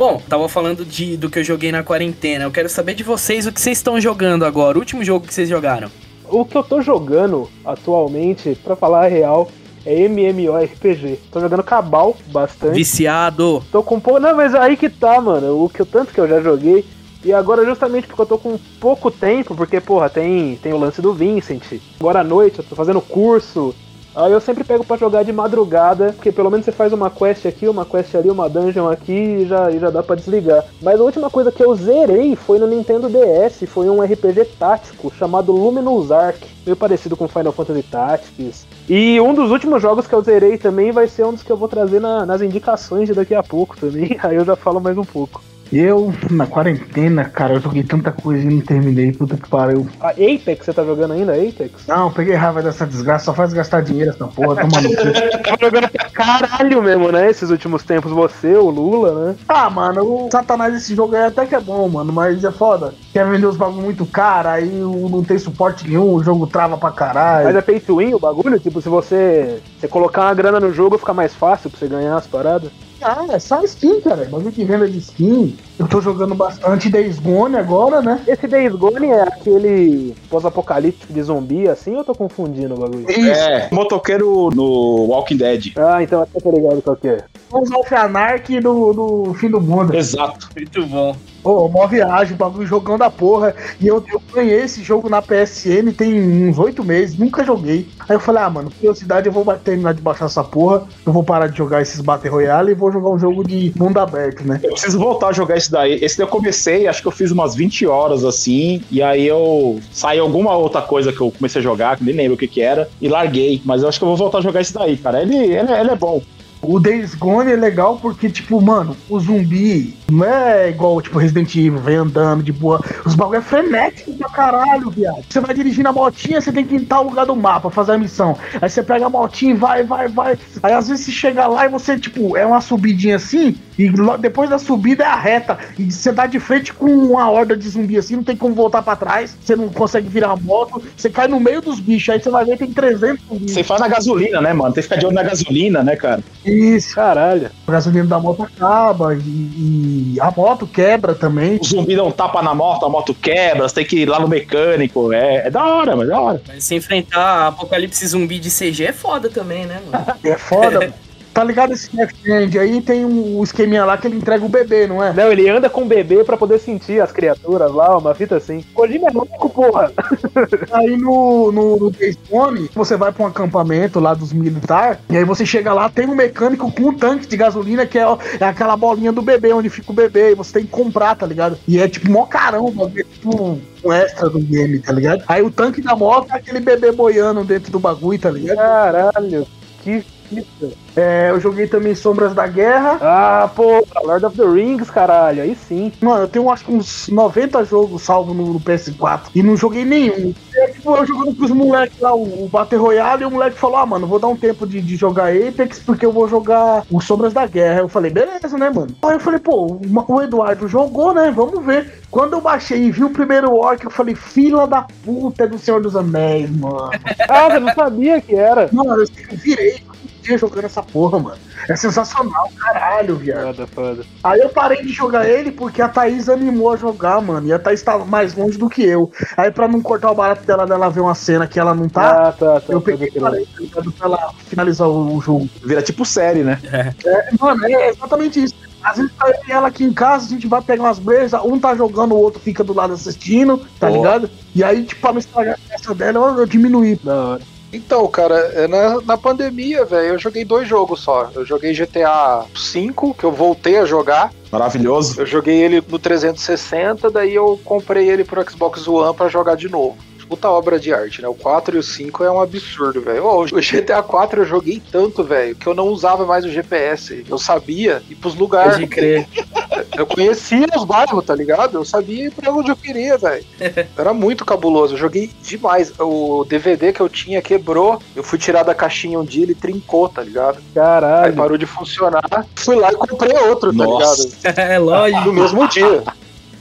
Bom, tava falando de, do que eu joguei na quarentena. Eu quero saber de vocês o que vocês estão jogando agora. O último jogo que vocês jogaram. O que eu tô jogando atualmente, pra falar a real, é MMORPG. Tô jogando Cabal bastante. Viciado. Tô com pouco. Não, mas aí que tá, mano. O que eu tanto que eu já joguei. E agora, justamente porque eu tô com pouco tempo, porque, porra, tem, tem o lance do Vincent. Agora à noite eu tô fazendo curso. Aí eu sempre pego pra jogar de madrugada, porque pelo menos você faz uma quest aqui, uma quest ali, uma dungeon aqui e já, e já dá pra desligar. Mas a última coisa que eu zerei foi no Nintendo DS, foi um RPG tático chamado Luminous Arc, meio parecido com Final Fantasy Tactics. E um dos últimos jogos que eu zerei também vai ser um dos que eu vou trazer na- nas indicações de daqui a pouco também, aí eu já falo mais um pouco. Eu, na quarentena, cara, eu joguei tanta coisa e não terminei, puta que pariu. A Apex, você tá jogando ainda, Apex? Não, peguei raiva dessa desgraça, só faz gastar dinheiro essa porra, toma no cu. Tá jogando pra caralho mesmo, né? Esses últimos tempos, você, o Lula, né? Ah, mano, o Satanás desse jogo aí até que é bom, mano, mas é foda. Quer vender os bagulho muito caro, aí não tem suporte nenhum, o jogo trava pra caralho. Mas é pay to win o bagulho? Tipo, se você, você colocar uma grana no jogo, fica mais fácil pra você ganhar as paradas? Ah, é só skin, cara. Bagulho que venda de skin. Eu tô jogando bastante Days Gone agora, né? Esse Days Gone é aquele pós-apocalíptico de zumbi assim ou eu tô confundindo o bagulho? É, motoqueiro no Walking Dead. Ah, então até tô ligado qual que é. Of Anarchy do, do fim do mundo. Exato. Muito bom. Pô, mó viagem, bagulho jogão da porra. E eu, eu ganhei esse jogo na PSN tem uns oito meses, nunca joguei. Aí eu falei, ah, mano, curiosidade, eu vou terminar de baixar essa porra. Eu vou parar de jogar esses Battle Royale e vou jogar um jogo de mundo aberto, né? Eu preciso voltar a jogar esse daí. Esse daí eu comecei, acho que eu fiz umas 20 horas assim, e aí eu saí alguma outra coisa que eu comecei a jogar, que nem lembro o que que era, e larguei. Mas eu acho que eu vou voltar a jogar esse daí, cara. Ele, ele, ele é bom. O Days Gone é legal porque, tipo, mano, o zumbi não é igual, tipo, Resident Evil, vem andando de boa. Os bagulho é frenético pra caralho, viado. Você vai dirigindo a motinha, você tem que em tal lugar do mapa, fazer a missão. Aí você pega a motinha e vai, vai, vai. Aí às vezes você chega lá e você, tipo, é uma subidinha assim, e depois da subida é a reta. E você dá de frente com uma horda de zumbi assim, não tem como voltar pra trás, você não consegue virar a moto, você cai no meio dos bichos, aí você vai ver tem 300 zumbis. Você faz na gasolina, né, mano? Tem que ficar de olho na gasolina, né, cara? Isso. Caralho. A gasolina da moto acaba e, e a moto quebra também. O zumbi dá um tapa na moto, a moto quebra, você tem que ir lá no mecânico. É, é da hora, mas é da hora. Mas se enfrentar apocalipse zumbi de CG é foda também, né, mano? É foda. mano. Tá ligado esse Death? Aí tem um esqueminha lá que ele entrega o bebê, não é? Não, ele anda com o bebê pra poder sentir as criaturas lá, uma fita assim. Kojima é louco, porra. Aí no, no, no Days Gone, você vai pra um acampamento lá dos militares, e aí você chega lá, tem um mecânico com um tanque de gasolina, que é, é aquela bolinha do bebê, onde fica o bebê, e você tem que comprar, tá ligado? E é tipo mó caramba, é tipo um extra do game, tá ligado? Aí o tanque da moto é aquele bebê boiando dentro do bagulho, tá ligado? Caralho. Que É, eu joguei também Sombras da Guerra. Ah, pô, Lord of the Rings, caralho. Aí sim. Mano, eu tenho acho que uns 90 jogos salvos no, no PS4 e não joguei nenhum. É, tipo, eu jogando com os moleques lá, o, o Battle Royale, e o moleque falou: Ah, mano, vou dar um tempo de, de jogar Apex porque eu vou jogar o Sombras da Guerra. Eu falei: Beleza, né, mano? Aí eu falei: Pô, o, Eduardo jogou, né? Vamos ver. Quando eu baixei e vi o primeiro orc, eu falei: Fila da puta é do Senhor dos Anéis, mano. Ah, você não sabia que era. Mano, eu virei dia jogando essa porra, mano. É sensacional, caralho, viado. Foda, foda. Aí eu parei de jogar ele porque a Thaís animou a jogar, mano. E a Thaís tava mais longe do que eu. Aí pra não cortar o barato dela, dela ver uma cena que ela não tá, Ah, tá, tá. eu pode peguei e crer. parei tá ligado? pra ela finalizar o, o jogo. Vira tipo série, né? É, mano, é exatamente isso. Às vezes tá eu e ela aqui em casa, a gente vai pegar umas brejas, um tá jogando, o outro fica do lado assistindo, tá Boa. ligado? E aí, tipo, pra não estragar a festa dela, eu, eu diminuí. Da hora. Então, cara, é na, na pandemia, velho, eu joguei dois jogos só. Eu joguei GTA V, que eu voltei a jogar. Maravilhoso. Eu joguei ele no 360, daí eu comprei ele pro Xbox One pra jogar de novo. Puta obra de arte, né? O 4 e o 5 é um absurdo, velho. O GTA 4 eu joguei tanto, velho, que eu não usava mais o GPS. Eu sabia ir pros lugares. Pode crer. Eu conhecia os bairros, tá ligado? Eu sabia ir pra onde eu queria, velho. Era muito cabuloso. Eu joguei demais. O DVD que eu tinha quebrou. Eu fui tirar da caixinha um dia, ele trincou, tá ligado? Aí Caralho. parou de funcionar. Fui lá e comprei outro, tá Nossa. ligado? É lógico. No mesmo dia.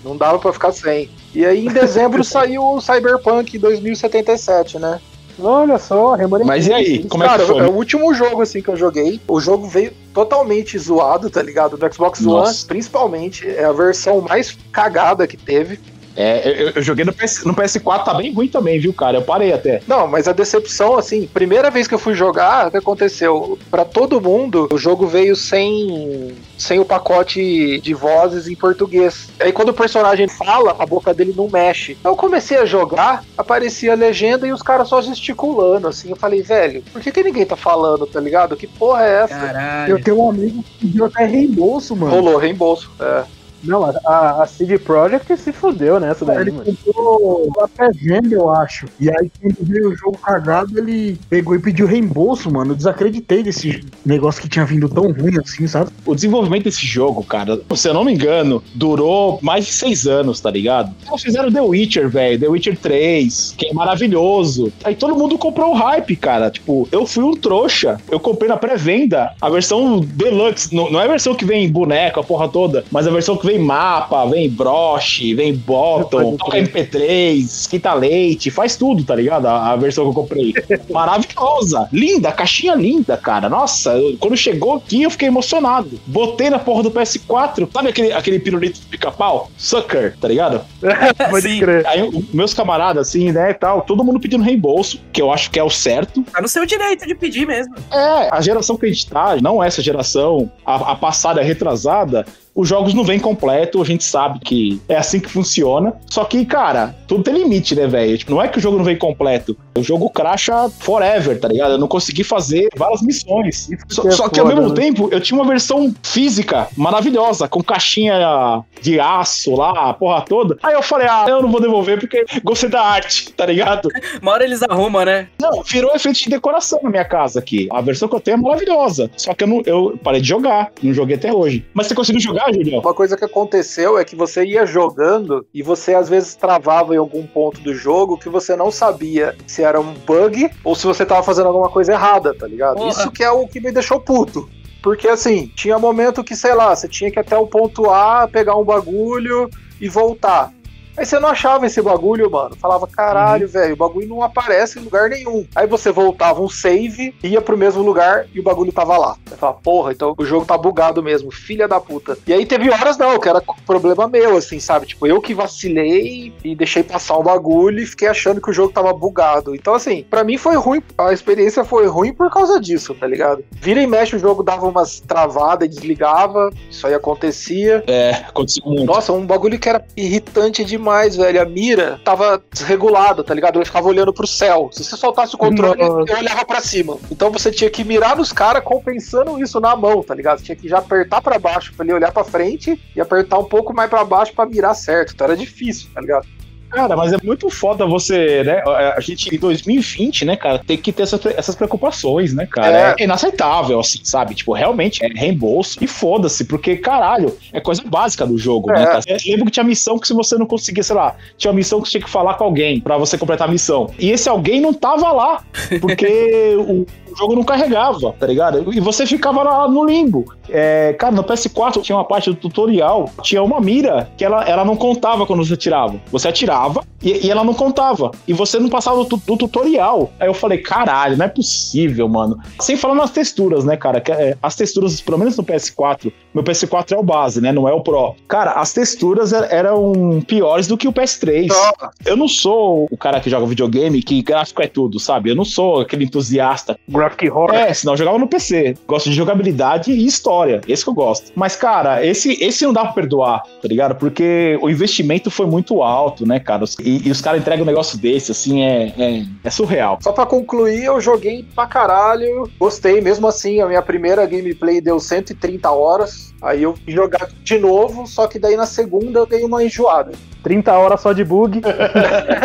Não dava pra ficar sem. E aí em dezembro saiu o Cyberpunk 2077, né? Olha só, remanescente. Mas e aí? Como é Cara, que foi? é o último jogo assim que eu joguei. O jogo veio totalmente zoado, tá ligado? Do Xbox Nossa. One, principalmente. É a versão mais cagada que teve. É, eu, eu joguei no, PS, no PS4, tá bem ruim também, viu, cara? Eu parei até. Não, mas a decepção, assim, primeira vez que eu fui jogar, o que aconteceu? Pra todo mundo, o jogo veio sem, sem o pacote de vozes em português. Aí quando o personagem fala, a boca dele não mexe. Eu comecei a jogar, aparecia a legenda e os caras só gesticulando, assim. Eu falei, velho, por que, que ninguém tá falando, tá ligado? Que porra é essa? Caralho. Eu tenho um amigo que pediu até reembolso, mano. Rolou reembolso. É. Não, a, a, a CD Projekt se fudeu nessa daí, Ele mano. comprou a pré-venda, eu acho. E aí, quando veio o jogo cagado, ele pegou e pediu reembolso, mano. Eu desacreditei desse negócio que tinha vindo tão ruim assim, sabe? O desenvolvimento desse jogo, cara, se eu não me engano, durou mais de seis anos, tá ligado? Eles fizeram The Witcher, velho, The Witcher 3, que é maravilhoso. Aí todo mundo comprou o hype, cara. Tipo, eu fui um trouxa. Eu comprei na pré-venda a versão Deluxe. Não, não é a versão que vem boneco, a porra toda, mas a versão que vem mapa, vem broche, vem bottom, toca MP3, esquenta leite, faz tudo, tá ligado? A, a versão que eu comprei. Maravilhosa, linda, caixinha linda, cara. Nossa, eu- quando chegou aqui eu fiquei emocionado. Botei na porra do PS4, sabe aquele, aquele pirulito de pica-pau? Sucker, tá ligado? Pode crer. Aí meus camaradas, assim, né, e tal, todo mundo pedindo reembolso, que eu acho que é o certo. Tá no seu direito de pedir mesmo. É, a geração que a gente tá, não essa geração, a, a passada, a retrasada, os jogos não vêm completo, a gente sabe que é assim que funciona. Só que, cara, tudo tem limite, né, velho? Tipo, não é que o jogo não vem completo. O jogo cracha forever, tá ligado? Eu não consegui fazer várias missões. Só, que é só que ao foda, mesmo né? tempo, eu tinha uma versão física maravilhosa, com caixinha de aço lá, a porra toda. Aí eu falei, ah, eu não vou devolver porque gostei da arte, tá ligado? Uma hora eles arrumam, né? Não, virou efeito de decoração na minha casa aqui. A versão que eu tenho é maravilhosa. Só que eu, não, eu parei de jogar. Não joguei até hoje. Mas você conseguiu jogar, Julião? Uma coisa que aconteceu é que você ia jogando e você às vezes travava em algum ponto do jogo que você não sabia se era um bug ou se você tava fazendo alguma coisa errada, tá ligado? Porra. Isso que é o que me deixou puto. Porque assim, tinha momento que, sei lá, você tinha que ir até o ponto A, pegar um bagulho e voltar. Aí você não achava esse bagulho, mano. Falava, caralho, velho, o bagulho não aparece em lugar nenhum. Aí você voltava um save, ia pro mesmo lugar e o bagulho tava lá. Você fala, porra, então o jogo tá bugado mesmo, filha da puta. E aí teve horas não, que era problema meu, assim, sabe? Tipo, eu que vacilei e deixei passar um bagulho e fiquei achando que o jogo tava bugado. Então, assim, pra mim foi ruim, a experiência foi ruim por causa disso, tá ligado? Vira e mexe, o jogo dava umas travadas e desligava, isso aí acontecia. É, aconteceu muito. Nossa, um bagulho que era irritante demais, velho. A mira tava desregulada, tá ligado? Eu ficava olhando pro céu. Se você soltasse o controle, Nossa. eu olhava pra cima. Então você tinha que mirar nos caras compensando isso na mão, tá ligado? Você tinha que já apertar pra baixo pra ele olhar pra frente e apertar um pouco mais pra baixo pra mirar certo. Então era difícil, tá ligado? Cara, mas é muito foda você, né? A gente, em 2020, né, cara, tem que ter essas, essas preocupações, né, cara? É. inaceitável, assim, sabe? Tipo, realmente é reembolso e foda-se, porque, caralho, é coisa básica do jogo, né, É. cara? Eu lembro que tinha missão que se você não conseguia, sei lá, tinha uma missão que você tinha que falar com alguém pra você completar a missão. E esse alguém não tava lá, porque o. o jogo não carregava, tá ligado? E você ficava lá no limbo. É, cara, no PS4 tinha uma parte do tutorial, tinha uma mira que ela, ela não contava quando você atirava. Você atirava e, e ela não contava. E você não passava do, do tutorial. Aí eu falei, caralho, não é possível, mano. Sem falar nas texturas, né, cara? Que, é, as texturas, pelo menos no PS4, meu PS4 é o base, né? Não é o Pro. Cara, as texturas er- eram piores do que o PS3. Então, Eu não sou o cara que joga videogame, que gráfico é tudo, sabe? Eu não sou aquele entusiasta Graphic Horror. é, senão eu jogava no PC. Gosto de jogabilidade e história. Esse que eu gosto. Mas, cara, esse, esse não dá pra perdoar, tá ligado? Porque o investimento foi muito alto, né, cara? E, e os caras entregam um negócio desse, assim, é, é, é surreal. Só pra concluir, eu joguei pra caralho. Gostei, mesmo assim, a minha primeira gameplay deu 130 horas. Aí eu fui jogar de novo, só que daí na segunda eu dei uma enjoada. 30 horas só de bug.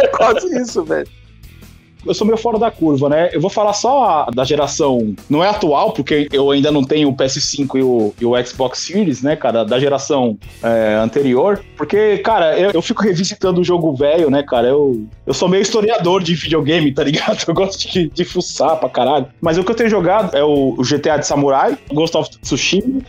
É quase isso, velho. Eu sou meio fora da curva, né? Eu vou falar só da geração, não é atual, porque eu ainda não tenho o PS5 e o, e o Xbox Series, né, cara, da geração é, anterior, porque, cara, eu, eu fico revisitando o jogo velho, né, cara, eu, eu sou meio historiador de videogame, tá ligado? Eu gosto de, de fuçar pra caralho. Mas o que eu tenho jogado é o, o GTA de Samurai, Ghost of Tsushima.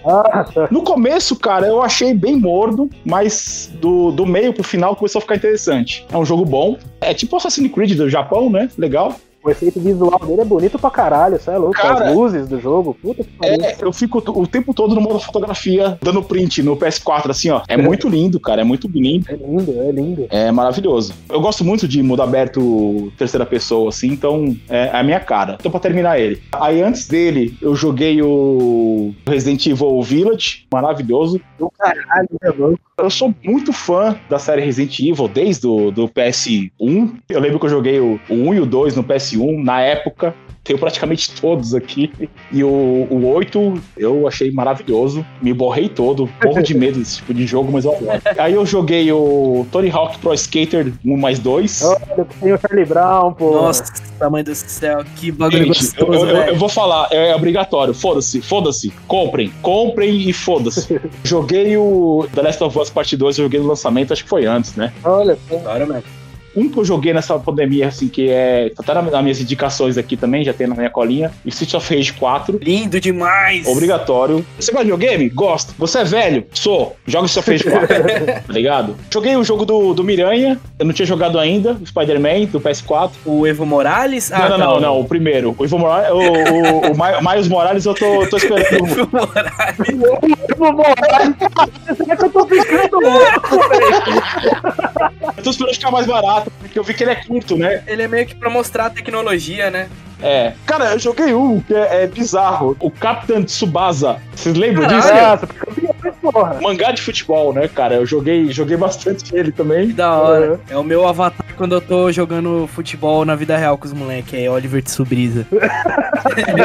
No começo, cara, eu achei bem mordo, mas do, do meio pro final começou a ficar interessante. É um jogo bom. É tipo Assassin's Creed do Japão, né? Legal. O efeito visual dele é bonito pra caralho, isso é louco. Cara, As luzes do jogo, puta que pariu. É, eu fico o tempo todo no modo fotografia, dando print no PS4, assim, ó. É muito lindo, cara. É muito bonito. É lindo, é lindo. É maravilhoso. Eu gosto muito de mundo aberto terceira pessoa, assim, então é a minha cara. Então, pra terminar ele. Aí, antes dele, eu joguei o Resident Evil Village, maravilhoso. Do caralho, é louco. Eu sou muito fã da série Resident Evil desde o do PS1. Eu lembro que eu joguei o, o 1 e o 2 no PS1 na época. Tenho praticamente todos aqui. E o, o 8 eu achei maravilhoso. Me borrei todo. Morro de medo desse tipo de jogo, mas eu adoro. Aí eu joguei o Tony Hawk Pro Skater 1 mais 2. Olha, tem o Charlie Brown, pô. Nossa, mãe do céu, que bagulho Gente, eu, gostoso, eu- eu- eu vou falar, é obrigatório. Foda-se, foda-se. Comprem, comprem e foda-se. joguei o The Last of Us Part 2, eu joguei no lançamento, acho que foi antes, né? Olha. Claro, velho. Um que eu joguei nessa pandemia, assim, que é. Tá até na- nas minhas indicações aqui também, já tem na minha colinha. O Street of Rage 4. Lindo demais! Obrigatório. Você gosta de videogame? Gosto. Você é velho? Sou. Joga Street of Rage 4. tá ligado? Joguei o jogo do, do Miranha. Eu não tinha jogado ainda. O Spider-Man, do PS4. O Evo Morales? não, não, não, não. O primeiro. O Ivo Morales. O, o, o Mi- Miles Morales, eu tô, tô esperando. Evo Morales. Eu vou morar. Será que eu tô ficando louco, Eu tô esperando ficar mais barato, porque eu vi que ele é curto, né? Ele é meio que pra mostrar a tecnologia, né? É. Cara, eu joguei um que é, é bizarro. O Captain Tsubasa. Vocês lembram Caralho. disso? Nossa, porra. Mangá de futebol, né, cara? Eu joguei, joguei bastante ele também. Da hora. É o meu avatar quando eu tô jogando futebol na vida real com os moleques. É Oliver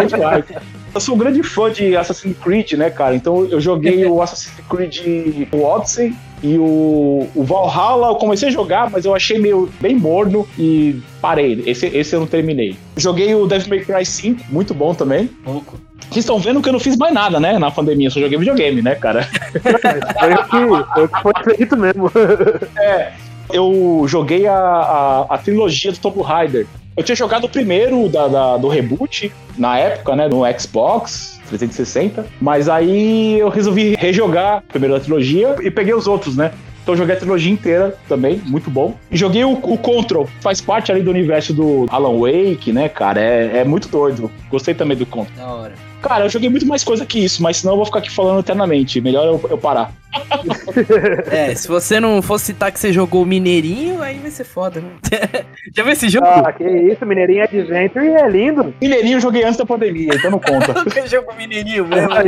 demais. Eu sou um grande fã de Assassin's Creed, né, cara? Então eu joguei o Assassin's Creed o Odyssey e o, o Valhalla. Eu comecei a jogar, mas eu achei meio bem morno e parei. Esse, esse eu não terminei. Joguei o Devil May Cry 5, muito bom também. Pouco. Vocês estão vendo que eu não fiz mais nada, né? Na pandemia, só joguei videogame, né, cara? Foi o que, foi feito mesmo. Eu joguei a, a, a trilogia do Tomb Raider. Eu tinha jogado o primeiro da, da- do reboot, na época, né, no Xbox 360, mas aí eu resolvi rejogar primeiro da trilogia e peguei os outros, né? Então joguei a trilogia inteira também, muito bom. E joguei o, o Control, faz parte ali do universo do Alan Wake, né, cara? É, é muito doido. Gostei também do Control. Da hora. Cara, eu joguei muito mais coisa que isso, mas senão eu vou ficar aqui falando eternamente. Melhor eu, eu parar. É, se você não fosse citar que você jogou o Mineirinho, aí vai ser foda, né? Já viu esse jogo? Ah, que isso, Mineirinho Adventure é lindo. Mineirinho eu joguei antes da pandemia, então não conta. Nunca jogou Mineirinho mesmo. Aí,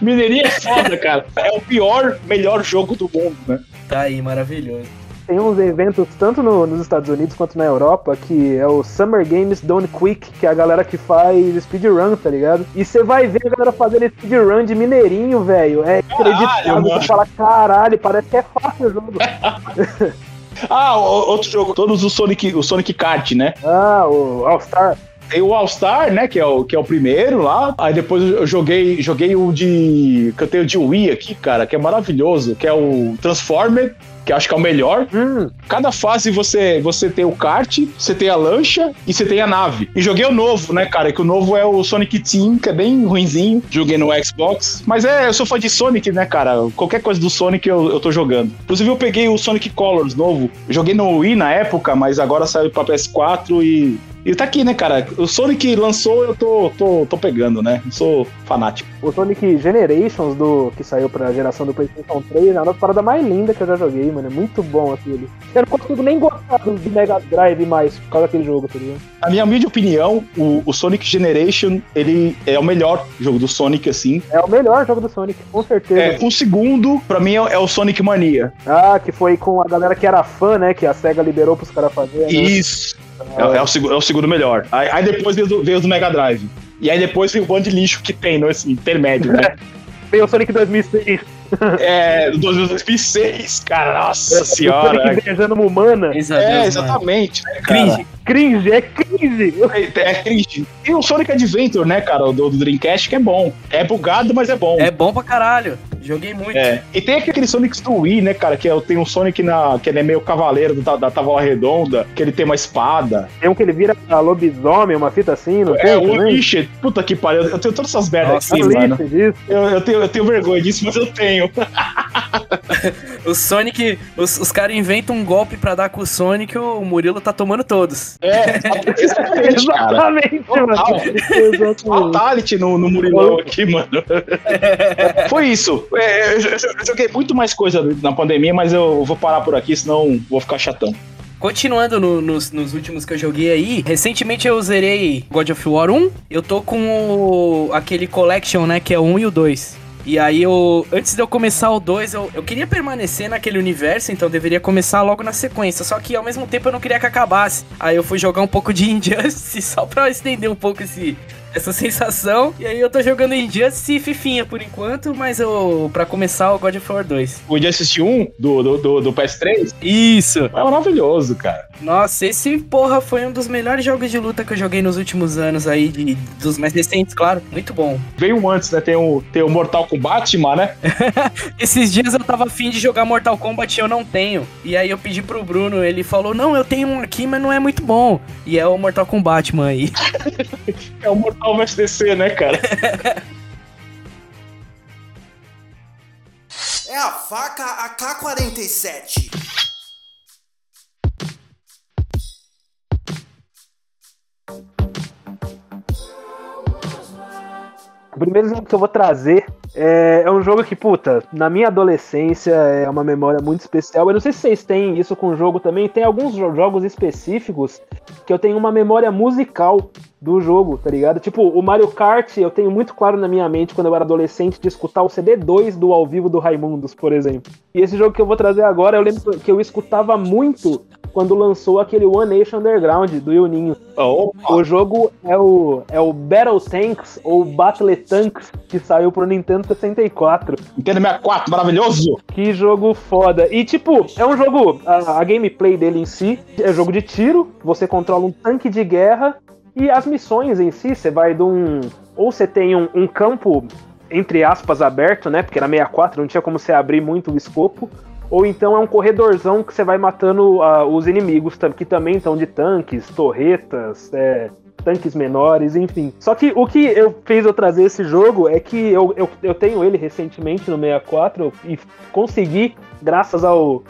Mineirinho é foda, cara. É o pior, melhor jogo do mundo, né? Tá aí, maravilhoso. Tem uns eventos tanto no- nos Estados Unidos quanto na Europa que é o Summer Games Done Quick, que é a galera que faz speedrun, tá ligado? E você vai ver a galera fazendo speedrun de Mineirinho, velho. É acreditável. mano. Você fala, caralho, parece que é fácil o jogo. Ah, o- outro jogo, todos os Sonic, o Sonic Kart, né? Ah, o All Star. Tem o All Star, né? Que é o, que é o primeiro lá. Aí depois eu joguei, joguei o de. que eu tenho de Wii aqui, cara, que é maravilhoso, que é o Transformer. Que acho que é o melhor. Hum, Cada fase você, você tem o kart, você tem a lancha e você tem a nave. E joguei o novo, né, cara? Que o novo é o Sonic Team, que é bem ruinzinho. Joguei no Xbox. Mas é, eu sou fã de Sonic, né, cara? Qualquer coisa do Sonic eu, eu tô jogando. Inclusive eu peguei o Sonic Colors novo. Joguei no Wii na época, mas agora saiu pra PS4 e. E tá aqui, né, cara? O Sonic lançou, eu tô, tô, tô pegando, né? Eu sou fanático. o Sonic Generations, do, que saiu pra geração do PlayStation 3, é uma das paradas mais lindas que eu já joguei, mano. É muito bom aquele. Eu não consigo nem gostar do do Mega Drive mais por causa daquele jogo, tá ligado? Na minha humilde opinião, o, o Sonic Generation, ele é o melhor jogo do Sonic, assim. É o melhor jogo do Sonic, com certeza. É, o segundo, pra mim, é, é o Sonic Mania. Ah, que foi com a galera que era fã, né? Que a SEGA liberou pros caras fazerem. Né? Isso. É, é o, segu- é o segundo melhor. Aí, aí depois veio, do- veio o do Mega Drive. E aí depois veio o bando de lixo que tem nesse intermédio, né? Veio o Sonic 2006. é, do 2006, cara, nossa O senhora. Sonic beijando uma humana. É, exatamente, né, cara? Cringe. Cringe, é cringe. É, é triste. E o Sonic Adventure, né, cara, do, do Dreamcast, que é bom. É bugado, mas é bom. É bom pra caralho. Joguei muito. É. E tem aquele Sonic do Wii, né, cara? Que é, tem um Sonic na, que ele é meio cavaleiro da, da Távola Redonda, que ele tem uma espada. Tem um que ele vira a lobisomem, uma fita assim, não É, o também? Unleashed. Puta que pariu. Eu tenho todas essas merdas aqui, mano. Eu, eu, tenho, eu tenho vergonha disso, mas eu tenho. O Sonic, os, os caras inventam um golpe pra dar com o Sonic, o Murilo tá tomando todos. É, exatamente, cara. Mano. Total. Exatamente. Fatality no, no Murilão aqui, mano. Foi isso. É, eu, eu- eu joguei muito mais coisa na pandemia, mas eu vou parar por aqui, senão vou ficar chatão. Continuando no- nos, nos últimos que eu joguei aí, recentemente eu zerei God of War 1. Eu tô com o, aquele Collection, né? Que é o 1 e o 2. E aí eu. Antes de eu começar o 2, eu, eu queria permanecer naquele universo, então deveria começar logo na sequência. Só que ao mesmo tempo eu não queria que acabasse. Aí eu fui jogar um pouco de Injustice só pra estender um pouco esse. Essa sensação. E aí eu tô jogando Injustice e Fifinha por enquanto, mas eu, pra começar, o God of War 2. O Injustice 1 do, do, do, do PS3 Isso! é maravilhoso, cara. Nossa, esse porra foi um dos melhores jogos de luta que eu joguei nos últimos anos aí, de- dos mais recentes, claro. Muito bom. Veio um antes, né? Tem o, tem o Mortal Kombat, né? Esses dias eu tava afim de jogar Mortal Kombat e eu não tenho. E aí eu pedi pro Bruno, ele falou: Não, eu tenho um aqui, mas não é muito bom. E é o Mortal Kombat, mano. aí. É o Mortal vs DC, né, cara? É a faca AK-47. O primeiro jogo que eu vou trazer é, é um jogo que, puta, na minha adolescência é uma memória muito especial. Eu não sei se vocês têm isso com o jogo também. Tem alguns jo- jogos específicos que eu tenho uma memória musical do jogo, tá ligado? Tipo, o Mario Kart, eu tenho muito claro na minha mente quando eu era adolescente de escutar o CD2 do ao vivo do Raimundos, por exemplo. E esse jogo que eu vou trazer agora, eu lembro que eu escutava muito quando lançou aquele One Nation Underground do Juninho. Opa! O jogo é o, é o Battle Tanks ou Battle Tanks que saiu pro Nintendo 64. Nintendo 64, maravilhoso! Que jogo foda. E tipo, é um jogo. A, a gameplay dele em si é jogo de tiro. Você controla um tanque de guerra. E as missões em si, você vai de um. Ou você tem um, um campo, entre aspas, aberto, né? Porque era 64, não tinha como você abrir muito o escopo. Ou então é um corredorzão que você vai matando ah, os inimigos, que também estão de tanques, torretas, é, tanques menores, enfim. Só que o que eu fez eu trazer esse jogo é que eu, eu, eu tenho ele recentemente no 64 e consegui, graças ao,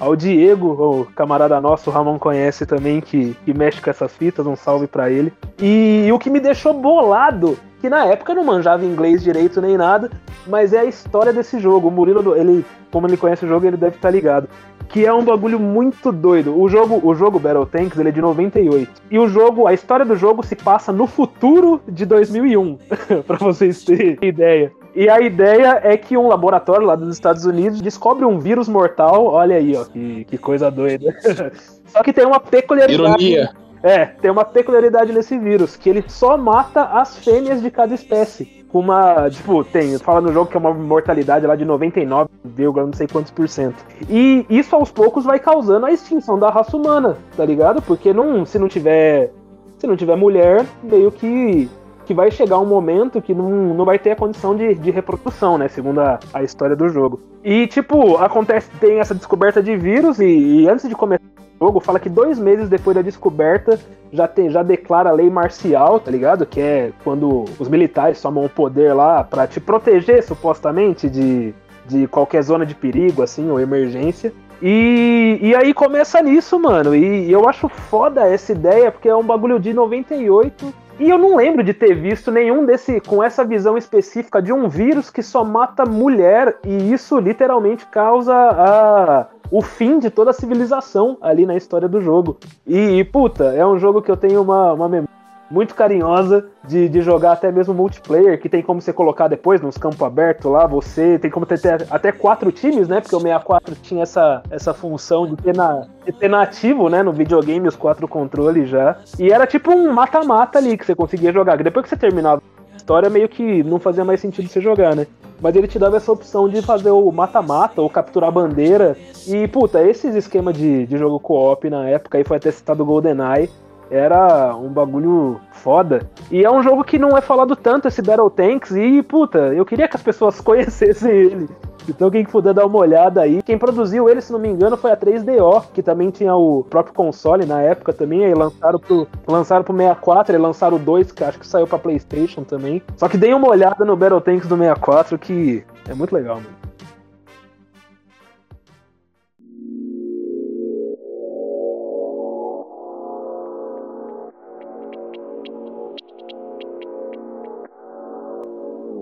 ao Diego, o camarada nosso, o Ramon conhece também, que, que mexe com essas fitas, um salve pra ele. E, o que me deixou bolado, que na época não manjava inglês direito nem nada, mas é a história desse jogo. O Murilo, ele, como ele conhece o jogo, ele deve estar ligado. Que é um bagulho muito doido. O jogo, o jogo Battle Tanks, ele é de 98. E o jogo, a história do jogo se passa no futuro de 2001, pra vocês terem ideia. E a ideia é que um laboratório lá dos Estados Unidos descobre um vírus mortal. Olha aí, ó, que, que coisa doida. Só que tem uma peculiaridade. Ironia. É, tem uma peculiaridade nesse vírus, que ele só mata as fêmeas de cada espécie. Com uma. Tipo, tem, fala no jogo que é uma mortalidade lá de 99, não sei quantos por cento. E isso aos poucos vai causando a extinção da raça humana, tá ligado? Porque não, se não tiver. Se não tiver mulher, meio que. Que vai chegar um momento que não, não vai ter a condição de, de reprodução, né? Segundo a, a história do jogo. E, tipo, acontece, tem essa descoberta de vírus, e, e antes de começar jogo, fala que dois meses depois da descoberta já, tem, já declara a lei marcial, tá ligado? Que é quando os militares tomam o poder lá pra te proteger, supostamente, de, de qualquer zona de perigo, assim, ou emergência. E, e aí começa nisso, mano. E eu acho foda essa ideia, porque é um bagulho de 98. E eu não lembro de ter visto nenhum desse com essa visão específica de um vírus que só mata mulher. E isso literalmente causa a, o fim de toda a civilização ali na história do jogo. E, puta, é um jogo que eu tenho uma, uma memória muito carinhosa de, de jogar até mesmo multiplayer, que tem como você colocar depois nos campos abertos lá, você tem como ter, ter até quatro times, né? Porque o 64 tinha essa, essa função de ter, na, de ter nativo, né? No videogame, os quatro controles já. E era tipo um mata-mata ali que você conseguia jogar. Depois que você terminava a história, meio que não fazia mais sentido você jogar, né? Mas ele te dava essa opção de fazer o mata-mata ou capturar bandeira. E, puta, esses esquemas de, de jogo co-op na época, aí foi até citado GoldenEye, era um bagulho foda. E é um jogo que não é falado tanto, esse Battle Tanks, e, puta, eu queria que as pessoas conhecessem ele. Então quem puder dar uma olhada aí. Quem produziu ele, se não me engano, foi a 3DO, que também tinha o próprio console na época também. Aí lançaram pro, lançaram pro 64, e lançaram o 2, que acho que saiu pra Playstation também. Só que deem uma olhada no Battle Tanks do 64, que é muito legal, mano.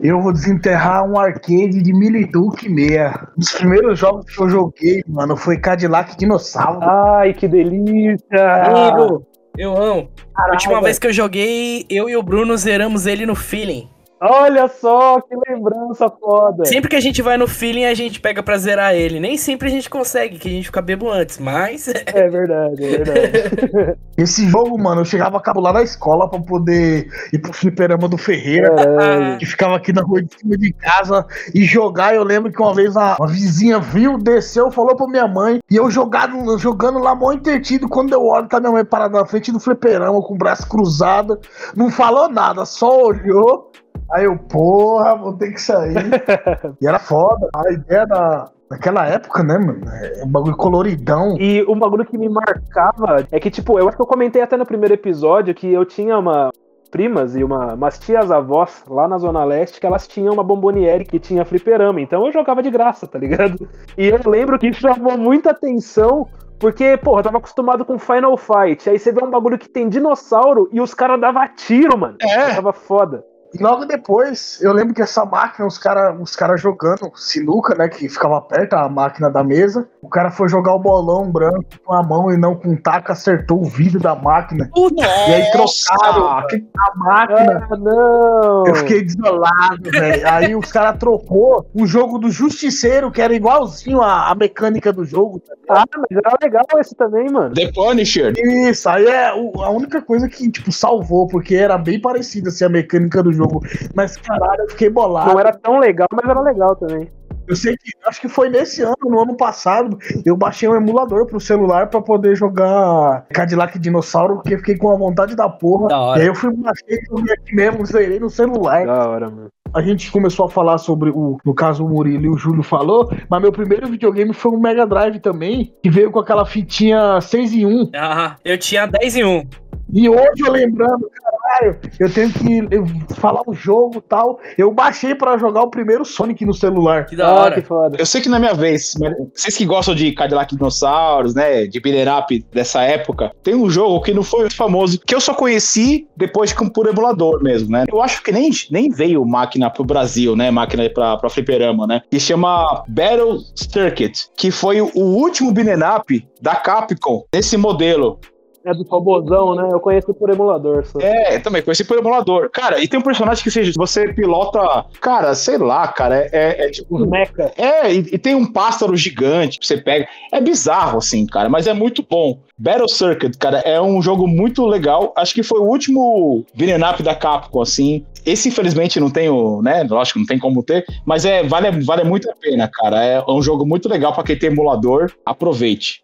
Eu vou desenterrar um arcade de Miliduke 6. Um dos primeiros jogos que eu joguei, mano, foi Cadillac Dinossauro. Ai, que delícia! Amigo, eu amo. A Caralho, última vez que eu joguei, eu e o Bruno zeramos ele no feeling. Olha só, que lembrança foda. Sempre que a gente vai no feeling, a gente pega pra zerar ele. Nem sempre a gente consegue, que a gente fica bebo antes, mas. É verdade, é verdade. Esse jogo, mano, eu chegava cabo lá na escola pra poder ir pro fliperama do Ferreira, que ficava aqui na rua de cima de casa e jogar. Eu lembro que uma vez a, uma vizinha viu, desceu, falou pra minha mãe, e eu jogado, jogando lá mó entretido. Quando eu olho, tá minha mãe parada na frente do fliperama com o braço cruzado, não falou nada, só olhou. Aí eu, porra, vou ter que sair. e era foda. A ideia da, daquela época, né, mano? É um bagulho coloridão. E um bagulho que me marcava é que, tipo, eu acho que eu comentei até no primeiro episódio que eu tinha uma primas e uma, umas tias avós lá na Zona Leste que elas tinham uma bomboniere que tinha fliperama. Então eu jogava de graça, tá ligado? E eu lembro que isso chamou muita atenção. Porque, porra, eu tava acostumado com Final Fight. Aí você vê um bagulho que tem dinossauro e os caras davam tiro, mano. É. Tava foda. E logo depois, eu lembro que essa máquina, os caras os cara jogando sinuca, né? Que ficava perto a máquina da mesa. O cara foi jogar o bolão branco com a mão e não com o taco, acertou o vidro da máquina. E aí trocaram a máquina. Ah, não! Eu fiquei desolado, velho. Aí os caras trocou o jogo do Justiceiro, que era igualzinho a, a mecânica do jogo. tá? Ah, mas era legal esse também, mano. The Punisher. Isso, aí é o- a única coisa que, tipo, salvou, porque era bem parecida assim, a mecânica do jogo. Mas, caralho, eu fiquei bolado. Não era tão legal, mas era legal também. Eu sei que, acho que foi nesse ano, no ano passado, eu baixei um emulador pro celular pra poder jogar Cadillac Dinossauro, porque eu fiquei com a vontade da porra. Da hora. E aí eu fui, baixei, joguei aqui mesmo, zerei no celular. Da hora, mano. A gente começou a falar sobre o, no caso o Murilo e o Júlio falou, mas meu primeiro videogame foi um Mega Drive também, que veio com aquela fitinha 6 em 1. Ah, eu tinha 10 em 1. E hoje eu lembrando, caralho, eu tenho que falar o jogo e tal. Eu baixei pra jogar o primeiro Sonic no celular. Que da Ah, hora. que foda. Eu sei que na minha vez, mas vocês que gostam de Cadillac Dinossauros, né, de beat'em up dessa época, tem um jogo que não foi muito famoso, que eu só conheci depois com por emulador mesmo, né? Eu acho que nem, nem veio máquina pro Brasil, né, máquina pra, pra fliperama, né? Que chama Battle Circuit, que foi o último beat'em up da Capcom nesse modelo. É do robôzão, né? Eu conheci por emulador só. É, também conheci por emulador. Cara, e tem um personagem que seja, você pilota, cara, sei lá, cara, é, é- é tipo Os mecha. É, e, e tem um pássaro gigante que você pega. É bizarro, assim, cara, mas é muito bom. Battle Circuit, cara, é um jogo muito legal. Acho que foi o último beat'em up da Capcom, assim. Esse, infelizmente, não tem o, né? Lógico, não tem como ter, mas é, vale, vale muito a pena, cara. É um jogo muito legal pra quem tem emulador. Aproveite.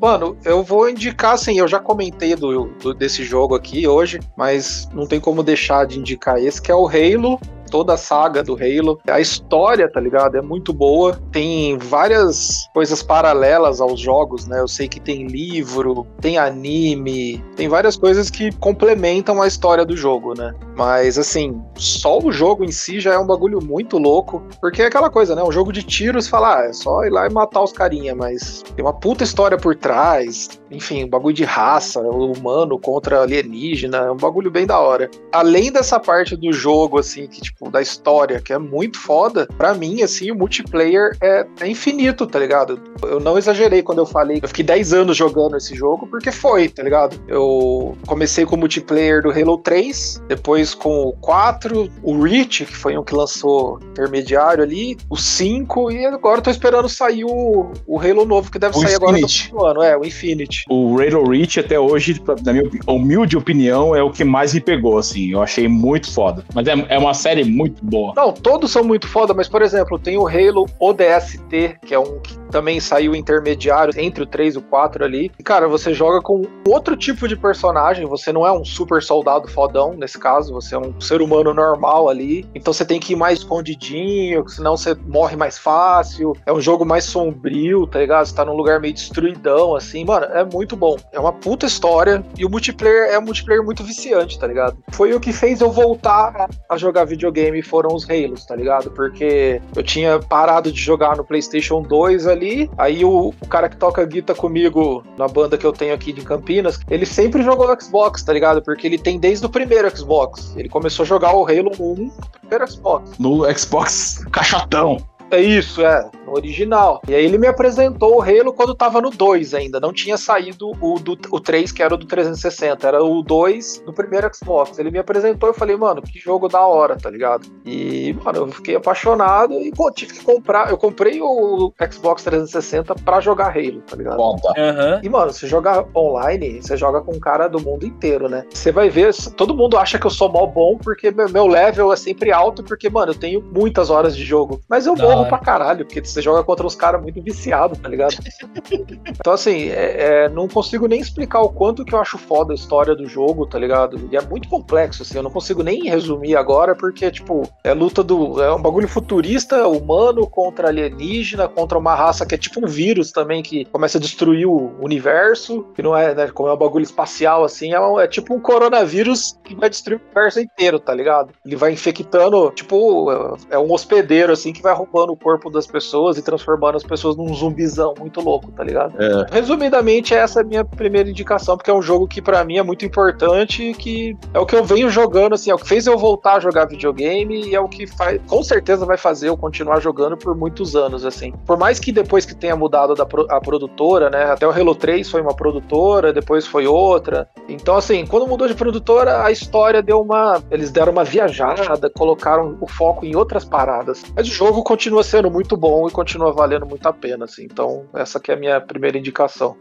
Mano, eu vou indicar, assim, eu já comentei do, do- desse jogo aqui hoje, mas não tem como deixar de indicar esse, que é o Halo. Toda a saga do Halo. A história, tá ligado? É muito boa. Tem várias coisas paralelas aos jogos, né? Eu sei que tem livro, tem anime, tem várias coisas que complementam a história do jogo, né? Mas, assim, só o jogo em si já é um bagulho muito louco. Porque é aquela coisa, né? Um jogo de tiros, falar, ah, é só ir lá e matar os carinha, mas tem uma puta história por trás. Enfim, um bagulho de raça, o humano contra alienígena, é um bagulho bem da hora. Além dessa parte do jogo, assim, que, tipo, da história, que é muito foda, pra mim, assim, o multiplayer é, é infinito, tá ligado? Eu não exagerei quando eu falei. Eu fiquei 10 anos jogando esse jogo, porque foi, tá ligado? Eu comecei com o multiplayer do Halo 3, depois com o 4, o Reach, que foi um que lançou intermediário ali, o 5, e agora eu tô esperando sair o, o Halo novo, que deve O sair agora no Infinite. próximo ano. É, o Infinity. O Rainbow Reach, até hoje, na minha humilde opinião, é o que mais me pegou, assim. Eu achei muito foda. Mas é, é uma série muito boa. Não, todos são muito foda, mas, por exemplo, tem o Halo ODST, que é um que também saiu intermediário entre o 3 e o 4 ali. E, cara, você joga com outro tipo de personagem, você não é um super soldado fodão, nesse caso, você é um ser humano normal ali. Então você tem que ir mais escondidinho, senão você morre mais fácil. É um jogo mais sombrio, tá ligado? Você tá num lugar meio destruidão, assim. Mano, é muito bom. É uma puta história. E o multiplayer é um multiplayer muito viciante, tá ligado? Foi o que fez eu voltar a- jogar videogame foram os Halos, tá ligado? Porque eu tinha parado de jogar no PlayStation 2 ali, aí o, o cara que toca guitarra comigo na banda que eu tenho aqui de Campinas, ele sempre jogou Xbox, tá ligado? Porque ele tem desde o primeiro Xbox. Ele começou a jogar o Halo 1 no primeiro Xbox. No Xbox Cachatão. É isso, é, no original. E aí ele me apresentou o Halo quando tava no 2 ainda, não tinha saído o, do, o 3, que era o do 360, era o 2 do primeiro Xbox. Ele me apresentou e eu falei, mano, que jogo da hora, tá ligado? E, mano, eu fiquei apaixonado e, pô, tive que comprar. Eu comprei o Xbox 360 pra jogar Halo, tá ligado? Conta. Aham. E, mano, você joga online, você joga com um cara do mundo inteiro, né? Você vai ver, todo mundo acha que eu sou mó bom porque meu level é sempre alto, porque, mano, eu tenho muitas horas de jogo. Mas eu morro hora. pra caralho, porque você joga contra uns caras muito viciados, tá ligado? então, assim, é- é, não consigo nem explicar o quanto que eu acho foda a história do jogo, tá ligado? E é muito complexo, assim, eu não consigo nem resumir agora, porque, tipo, é luta do. É um bagulho futurista, humano contra alienígena, contra uma raça que é tipo um vírus também, que começa a destruir o universo, que não é, né, como é um bagulho espacial, assim, é, um- é tipo um coronavírus que vai destruir o universo inteiro, tá ligado? Ele vai infectando, tipo, é- é um hospedeiro, assim, que vai roubando o corpo das pessoas e transformando as pessoas num zumbizão muito louco, tá ligado? É. Resumidamente, essa é a minha primeira indicação, porque é um jogo que pra mim é muito importante e que é o que eu venho jogando, assim, é o que fez eu voltar a jogar videogame e é o que faz, com certeza vai fazer eu continuar jogando por muitos anos, assim. Por mais que depois que tenha mudado da pro- a produtora, né, até o Halo 3 foi uma produtora, depois foi outra. Então, assim, quando mudou de produtora, a história deu uma, eles deram uma viajada, colocaram o foco em outras paradas. Mas o jogo continua sendo muito bom e continua valendo muito a pena, assim. Então, essa que é a minha primeira indicação.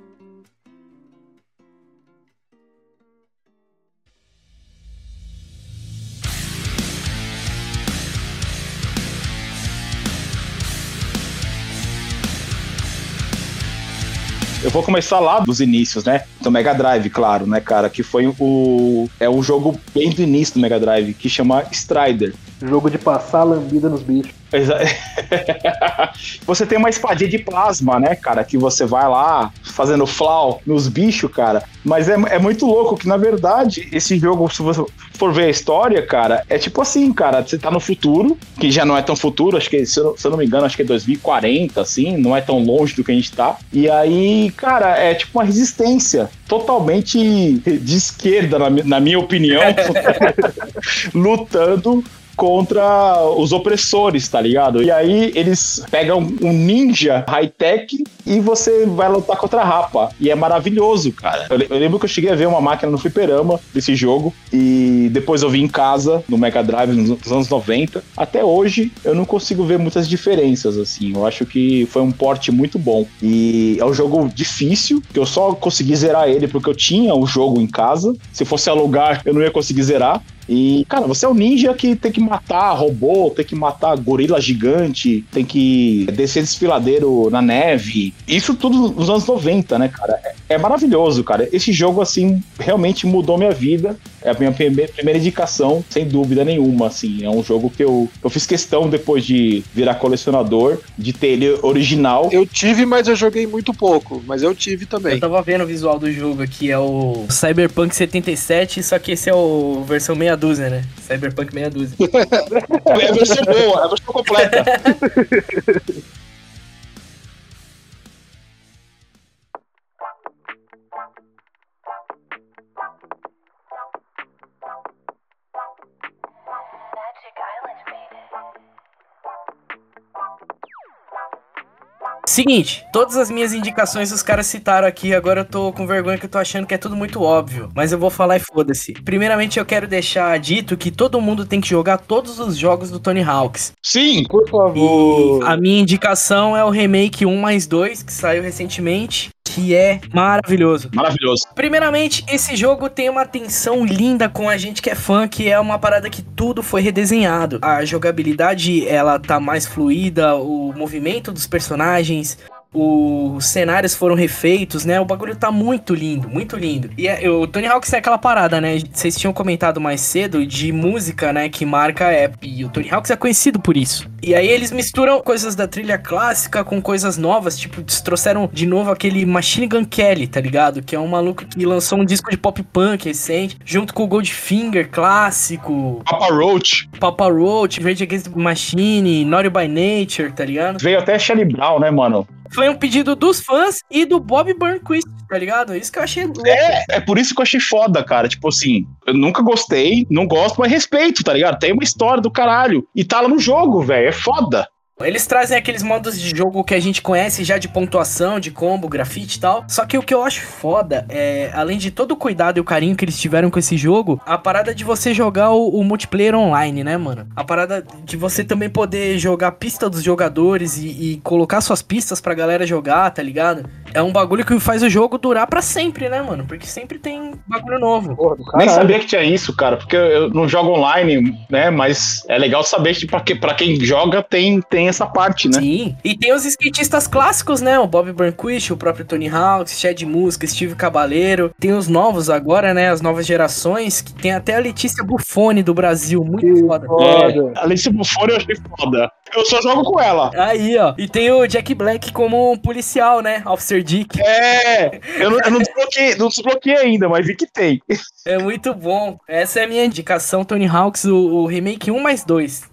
Eu vou começar lá dos inícios, né? Do Mega Drive, claro, né, cara? Que foi o. É um jogo bem do início do Mega Drive, que chama Strider. Jogo de passar lambida nos bichos. Você tem uma espadinha de plasma, né, cara? Que você vai lá fazendo flau nos bichos, cara. Mas é, é muito louco que, na verdade, esse jogo, se você for ver a história, cara, é tipo assim, cara. Você tá no futuro, que já não é tão futuro, acho que, se eu, se eu não me engano, acho que é 2040, assim, não é tão longe do que a gente tá. E aí, cara, é tipo uma resistência totalmente de esquerda, na, na minha opinião, lutando contra os opressores, tá ligado? E aí eles pegam um ninja high-tech e você vai lutar contra a rapa. E é maravilhoso, cara. Eu, eu lembro que eu cheguei a ver uma máquina no fliperama desse jogo e depois eu vi em casa, no Mega Drive, nos anos 90. Até hoje eu não consigo ver muitas diferenças, assim. Eu acho que foi um porte muito bom. E é um jogo difícil, que eu só consegui zerar ele porque eu tinha o jogo em casa. Se fosse alugar, eu não ia conseguir zerar. E, cara, você é um ninja que tem que matar robô, tem que matar gorila gigante, tem que descer desfiladeiro na neve. Isso tudo nos anos 90, né, cara? É, maravilhoso, cara. Esse jogo, assim, realmente mudou minha vida. É a minha prime- primeira indicação, sem dúvida nenhuma, assim. É um jogo que eu, eu fiz questão, depois de virar colecionador, de ter ele original. Eu tive, mas eu joguei muito pouco. Mas eu tive Eu também. tava vendo o visual do jogo aqui, é o Cyberpunk 77, só que esse é o versão meia dúzia, né? Cyberpunk meia dúzia. É a versão boa, é a versão completa. Seguinte, todas as minhas indicações os caras citaram aqui, agora eu tô com vergonha que eu tô achando que é tudo muito óbvio. Mas eu vou falar e foda-se. Primeiramente eu quero deixar dito que todo mundo tem que jogar todos os jogos do Tony Hawks. Sim, Por E favor. a minha indicação é o remake 1 mais 2, que saiu recentemente, que é maravilhoso. maravilhoso. Primeiramente, esse jogo tem uma tensão linda com a gente que é fã, que é uma parada que tudo foi redesenhado. A jogabilidade, ela tá mais fluida, o movimento dos personagens, os cenários foram refeitos, né? O bagulho tá muito lindo, muito lindo. E é- o Tony Hawk é aquela parada, né? Vocês tinham comentado mais cedo de música, né? Que marca a época. E o Tony Hawk é conhecido por isso. E aí eles misturam coisas da trilha clássica com coisas novas. Tipo, trouxeram de novo aquele Machine Gun Kelly, tá ligado? Que é um maluco que lançou um disco de pop punk recente, junto com o Goldfinger clássico, Papa Roach. Papa Roach, Rage Against the Machine, Naughty by Nature, tá ligado? Veio até Charlie Brown, né, mano? Foi um pedido dos fãs e do Bob Burnquist, tá ligado? Isso que eu achei. É, é por isso que eu achei foda, cara. Tipo assim, eu nunca gostei, não gosto, mas respeito, tá ligado? Tem uma história do caralho. E tá lá no jogo, velho. É foda. Eles trazem aqueles modos de jogo que a gente conhece já de pontuação, de combo, grafite e tal. Só que o que eu acho foda é, além de todo o cuidado e o carinho que eles tiveram com esse jogo, a parada de você jogar o, o multiplayer online, né, mano? A parada de você também poder jogar pista dos jogadores e, e colocar suas pistas pra galera jogar, tá ligado? É um bagulho que faz o jogo durar pra sempre, né, mano? Porque sempre tem bagulho novo. Porra, do Nem sabia que tinha isso, cara, porque eu não jogo online, né? Mas é legal saber que pra, que, pra quem joga tem, tem essa parte, né? Sim. E tem os skatistas clássicos, né? O Bob Burnquist, o próprio Tony Hawks, Chad Muska, Steve Cabaleiro. Tem os novos agora, né? As novas gerações. Que tem até a Letícia Buffoni do Brasil. Muito Que foda. foda. É, além de Buffon, eu achei foda. Eu só jogo com ela. Aí, ó. E tem o Jack Black como um policial, né? Officer Dick. É, eu não, eu não desbloqueei, não desbloqueei ainda, mas vi que tem. É muito bom. Essa é a minha indicação, Tony Hawks, o, o remake 1 mais 2.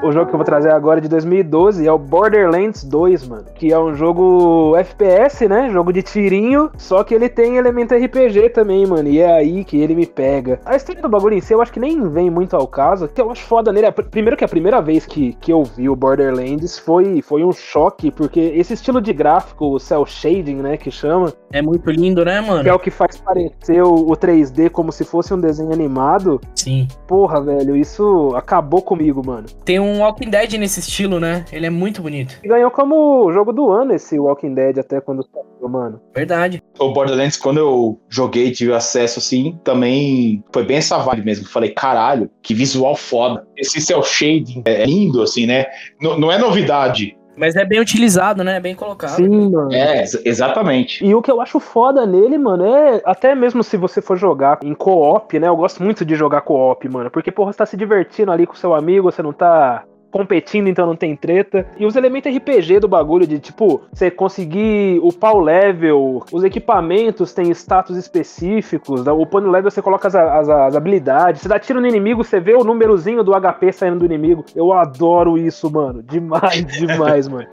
O jogo que eu vou trazer agora é de 2012 é o Borderlands 2, mano. Que é um jogo FPS, né? Jogo de tirinho. Só que ele tem elemento RPG também, mano. E é aí que ele me pega. A história do bagulho em si eu acho que nem vem muito ao caso. O que eu acho foda nele é. pr- Primeiro que a primeira vez que, que eu vi o Borderlands foi, foi um choque. Porque esse estilo de gráfico, o cel shading, né? Que chama. É muito lindo, né, Que é mano? o que faz parecer o, o 3D como se fosse um desenho animado. Sim. Porra, velho, isso acabou comigo, mano. Tem um Walking Dead nesse estilo, né? Ele é muito bonito. E ganhou como jogo do ano esse Walking Dead até quando saiu, mano. Verdade. O Borderlands, quando eu joguei, tive acesso assim, também foi bem essa vibe mesmo. Falei, caralho, que visual foda. Esse cel shading é lindo, assim, né? N- não é novidade. Mas é bem utilizado, né? É bem colocado. Sim, mano. É, ex- exatamente. E o que eu acho foda nele, mano, é até mesmo se você for jogar em co-op, né? Eu gosto muito de jogar co-op, mano. Porque, porra, você tá se divertindo ali com seu amigo, você não tá competindo, então não tem treta. E os elementos RPG do bagulho, de tipo, você conseguir upar o level, os equipamentos têm status específicos, o upando level você coloca as, as, as habilidades, você dá tiro no inimigo, você vê o númerozinho do HP saindo do inimigo. Eu adoro isso, mano. Demais, demais, mano.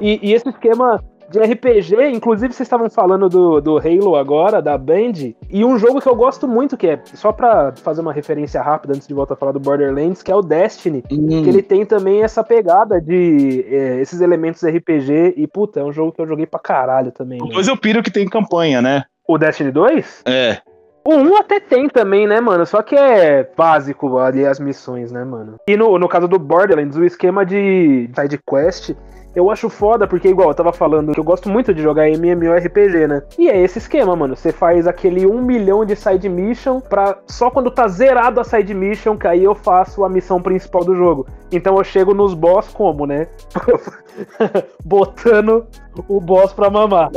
E, e esse esquema de RPG, inclusive vocês estavam falando do, do Halo agora, da Band, e um jogo que eu gosto muito, que é, só pra fazer uma referência rápida antes de voltar a falar do Borderlands, que é o Destiny, que ele tem também essa pegada de é, esses elementos RPG, e puta, é um jogo que eu joguei pra caralho também. Dois eu piro que tem campanha, né? O Destiny 2? É. O 1 até tem também, né, mano? Só que é básico ali as missões, né, mano? E no, no caso do Borderlands, o esquema de side quest, eu acho foda, porque igual eu tava falando que eu gosto muito de jogar MMORPG, né? E é esse esquema, mano. Você faz aquele 1 milhão de side mission pra só quando tá zerado a side mission, que aí eu faço a missão principal do jogo. Então eu chego nos boss como, né? Botando o boss pra mamar.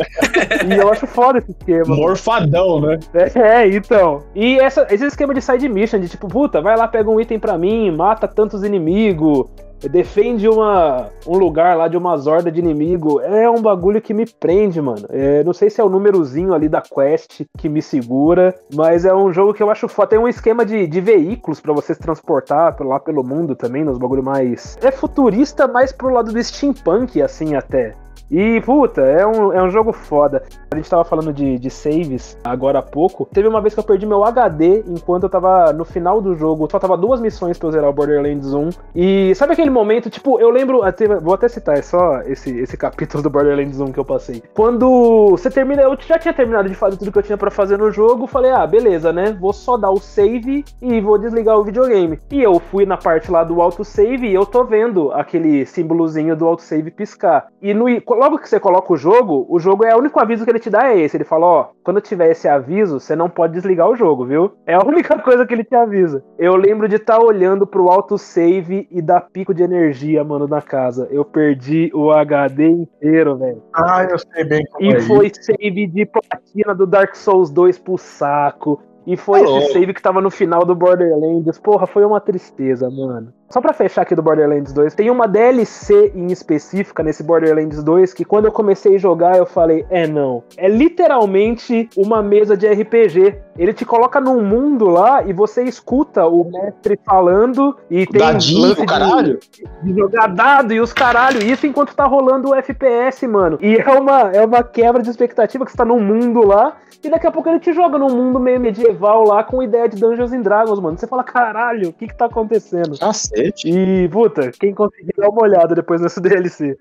e eu acho foda esse esquema. Morfadão, né? É, então. E essa, esse esquema de side mission, de tipo, puta, vai lá, pega um item pra mim, mata tantos inimigos, defende uma, um lugar lá de uma horda de inimigo, é um bagulho que me prende, mano. É, não sei se é o númerozinho ali da quest que me segura, mas é um jogo que eu acho foda. Tem um esquema de, de veículos pra você se transportar lá pelo mundo também, nos bagulho mais. É futurista, mais pro lado do steampunk, assim, até. E, puta, é um, é um jogo foda. A gente tava falando de, de saves agora há pouco. Teve uma vez que eu perdi meu HD enquanto eu tava no final do jogo. Faltava duas missões pra eu zerar o Borderlands 1. E sabe aquele momento, tipo, eu lembro. até- Vou até citar, é só esse, esse capítulo do Borderlands 1 que eu passei. Quando você termina. Eu já tinha terminado de fazer tudo que eu tinha pra fazer no jogo. Falei, ah, beleza, né? Vou só dar o save e vou desligar o videogame. E eu fui na parte lá do autosave e eu tô vendo aquele símbolozinho do autosave piscar. E no, logo que você coloca o jogo, o jogo é o único aviso que ele te dá é esse. Ele fala, ó, quando tiver esse aviso, você não pode desligar o jogo, viu? É a única coisa que ele te avisa. Eu lembro de estar olhando pro autosave e dar pico de energia, mano, na casa. Eu perdi o HD inteiro, velho. Ah, eu sei bem como E é foi save de platina do Dark Souls 2 pro saco. E foi Alô. esse save que tava no final do Borderlands. Porra, foi uma tristeza, mano. Só pra fechar aqui do Borderlands 2, tem uma DLC em específica nesse Borderlands 2 que quando eu comecei a jogar eu falei, é não. É literalmente uma mesa de RPG. Ele te coloca num mundo lá e você escuta o mestre falando e tem Dadinho, lance de- caralho. de jogar dado e os caralho. Isso enquanto tá rolando o FPS, mano. E é uma, é uma quebra de expectativa que você tá num mundo lá e daqui a pouco ele te joga num mundo meio medieval lá com ideia de Dungeons and Dragons, mano. Você fala, caralho, o que que tá acontecendo? Cacete. E, puta, quem conseguir dar uma olhada depois nesse DLC.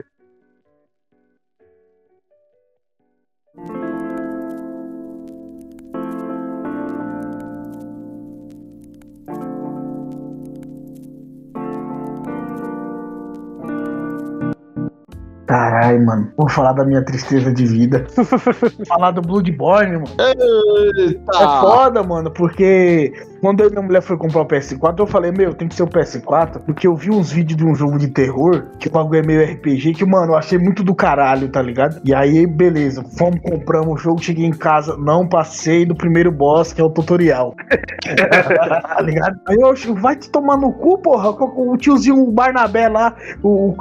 Caralho, mano. Vou falar da minha tristeza de vida. falar do Bloodborne, mano. É Eita. foda, mano, porque quando eu e minha mulher foi comprar o PS4, eu falei, meu, tem que ser o PS4, porque eu vi uns vídeos de um jogo de terror, que o bagulho é meio RPG, que, mano, eu achei muito do caralho, tá ligado? E aí, beleza, fomos, compramos o jogo, cheguei em casa, não passei do primeiro boss, que é o tutorial. tá ligado? Aí eu, vai te tomar no cu, porra, o tiozinho o Barnabé lá, o, o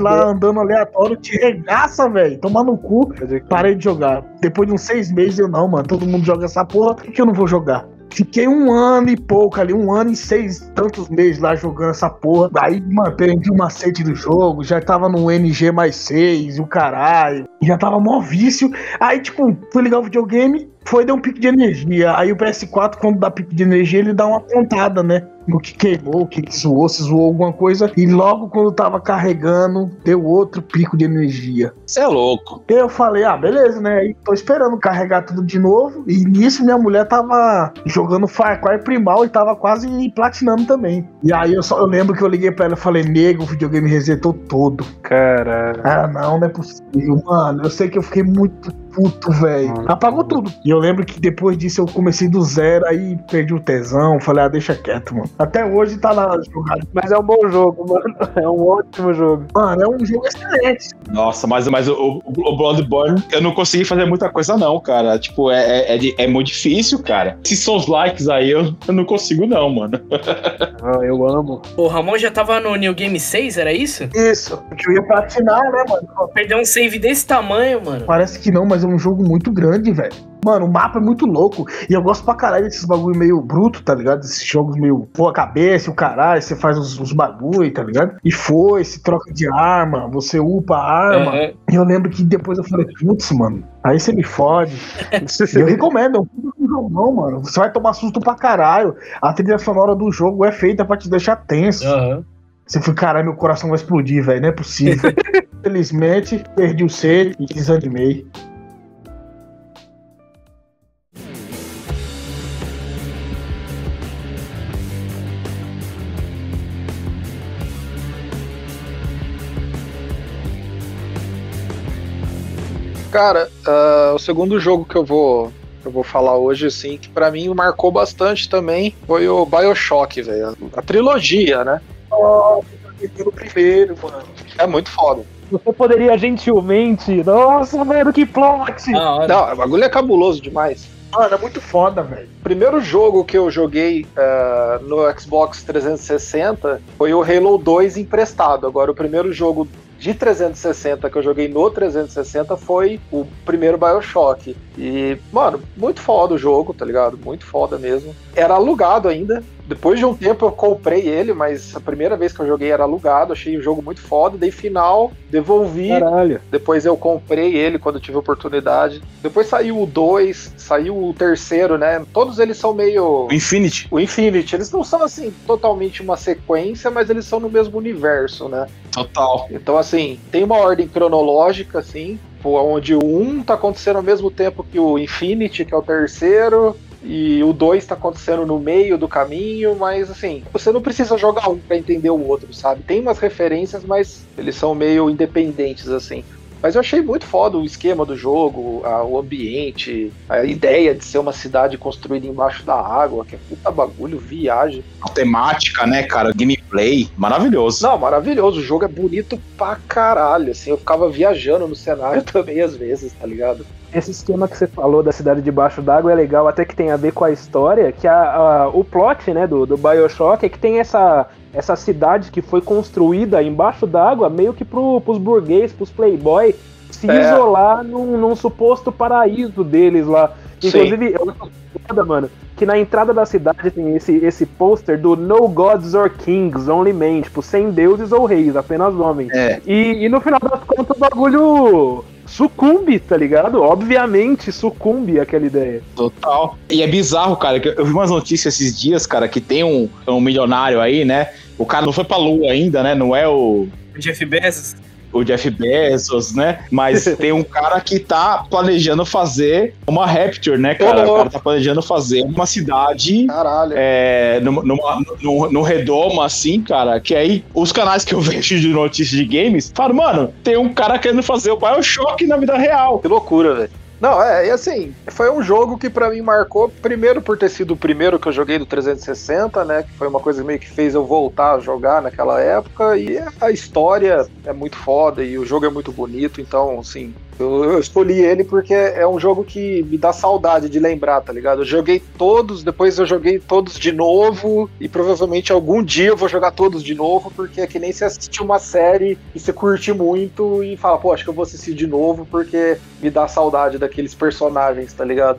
lá andando aleatório, te regaça, velho, tomar no cu. Parei de jogar. Depois de uns seis meses, eu não, mano. Todo mundo joga essa porra, por que eu não vou jogar? Fiquei um ano e pouco ali, um ano e seis tantos meses lá jogando essa porra. Aí, mano, perdi o macete do jogo, já tava no NG mais 6 e o caralho. Já tava mó vício. Aí, tipo, fui ligar o videogame, foi dar um pico de energia. Aí o PS4, quando dá pico de energia, ele dá uma pontada, né? No que queimou, o que que zoou, se zoou alguma coisa. E logo quando tava carregando, deu outro pico de energia. Você é louco. Eu falei, ah, beleza, né? Aí tô esperando carregar tudo de novo. E nisso minha mulher tava jogando Far Cry Primal e tava quase platinando também. E aí eu só eu lembro que eu liguei pra ela e falei, nego, o videogame resetou todo. Caralho. Ah, não, não é possível, mano. Eu sei que eu fiquei muito puto, velho. Apagou tudo. E eu lembro que depois disso eu comecei do zero, aí perdi o tesão. Falei, ah, deixa quieto, mano. Até hoje tá lá jogado. Mas é um bom jogo, mano. É um ótimo jogo. Mano, é um jogo excelente. Nossa, mas, mas o, o Bloodborne, eu não consegui fazer muita coisa, não, cara. Tipo, é, é, é, é muito difícil, cara. Esses sons likes aí, eu, eu não consigo, não, mano. Ah, eu amo. O Ramon já tava no New Game 6, era isso? Isso. Que eu ia platinar, né, mano? Perdeu um save desse tamanho, mano. Parece que não, mas é um jogo muito grande, velho. Mano, o mapa é muito louco. E eu gosto pra caralho desses bagulho meio bruto, tá ligado? Esses jogos meio pô a cabeça, o caralho, você faz os, os bagulho, tá ligado? E foi, se troca de arma, você upa a arma. Aham. E eu lembro que depois eu falei, putz, mano, aí você me fode. Eu recomendo, é um jogão, mano. Você vai tomar susto pra caralho. A trilha sonora do jogo é feita pra te deixar tenso. Aham. Você fica, caralho, meu coração vai explodir, velho. Não é possível. Felizmente, perdi o sede e desanimei. Cara, ah, o segundo jogo que eu vou eu vou falar hoje, assim, que pra mim marcou bastante também, foi o BioShock, velho. A trilogia, né? Nossa, pelo primeiro, mano. É muito foda. Você poderia gentilmente. Nossa, mano, que plot! Não, o bagulho é cabuloso demais. Mano, é muito foda, velho. O primeiro jogo que eu joguei ah, no Xbox 360 foi o Halo 2 emprestado. Agora, o primeiro jogo de 360 que eu joguei no 360 foi o primeiro Bioshock. E, mano, muito foda o jogo, tá ligado? Muito foda mesmo. Era alugado ainda. Depois de um tempo eu comprei ele, mas a primeira vez que eu joguei era alugado. Achei o jogo muito foda. Dei final, devolvi. Caralho. Depois eu comprei ele quando tive oportunidade. Depois saiu o 2, saiu o terceiro, né? Todos eles são meio. O Infinity. O Infinity, eles não são assim totalmente uma sequência, mas eles são no mesmo universo, né? Total. Então, assim, tem uma ordem cronológica, assim, onde o 1 tá acontecendo ao mesmo tempo que o Infinity, que é o terceiro, e o 2 tá acontecendo no meio do caminho, mas assim, você não precisa jogar um pra entender o outro, sabe? Tem umas referências, mas eles são meio independentes, assim. Mas eu achei muito foda o esquema do jogo, a- o ambiente, a ideia de ser uma cidade construída embaixo da água, que é puta bagulho, viagem. A temática, né, cara? Gameplay. Maravilhoso. Não, maravilhoso. O jogo é bonito pra caralho. Assim, eu ficava viajando no cenário também às vezes, tá ligado? esse esquema que você falou da cidade debaixo d'água é legal, até que tem a ver com a história, que a, a- o plot né, do, do Bioshock é que tem essa, essa cidade que foi construída embaixo d'água meio que pro, pros burguês, pros playboy, se É. isolar num, num suposto paraíso deles lá. Sim. Inclusive, eu acho foda, mano, que na entrada da cidade tem esse, esse pôster do No Gods or Kings, Only Men, tipo, sem deuses ou reis, apenas homens. É. E, e no final das contas o bagulho sucumbe, tá ligado? Obviamente sucumbe aquela ideia. Total. E é bizarro, cara, que eu vi umas notícias esses dias, cara, que tem um, um milionário aí, né? O cara não foi pra lua ainda, né? Não é o, Jeff Bezos. O Jeff Bezos, né? Mas tem um cara que tá planejando fazer uma Rapture, né, cara? O cara tá planejando fazer uma cidade Caralho. é, numa, numa, num, num redoma, assim, cara, que aí os canais que eu vejo de notícias de games falam, mano, tem um cara querendo fazer o Bioshock na vida real. Que loucura, velho. Não, é, e assim, foi um jogo que pra mim marcou, primeiro por ter sido o primeiro que eu joguei do 360, né, que foi uma coisa meio que fez eu voltar a jogar naquela época, e a história é muito foda, e o jogo é muito bonito, então, assim, eu, eu escolhi ele porque é um jogo que me dá saudade de lembrar, tá ligado? Eu joguei todos, depois eu joguei todos de novo, e provavelmente algum dia eu vou jogar todos de novo, porque é que nem você assistir uma série e você curte muito e fala, pô, acho que eu vou assistir de novo porque me dá saudade daqueles personagens, tá ligado?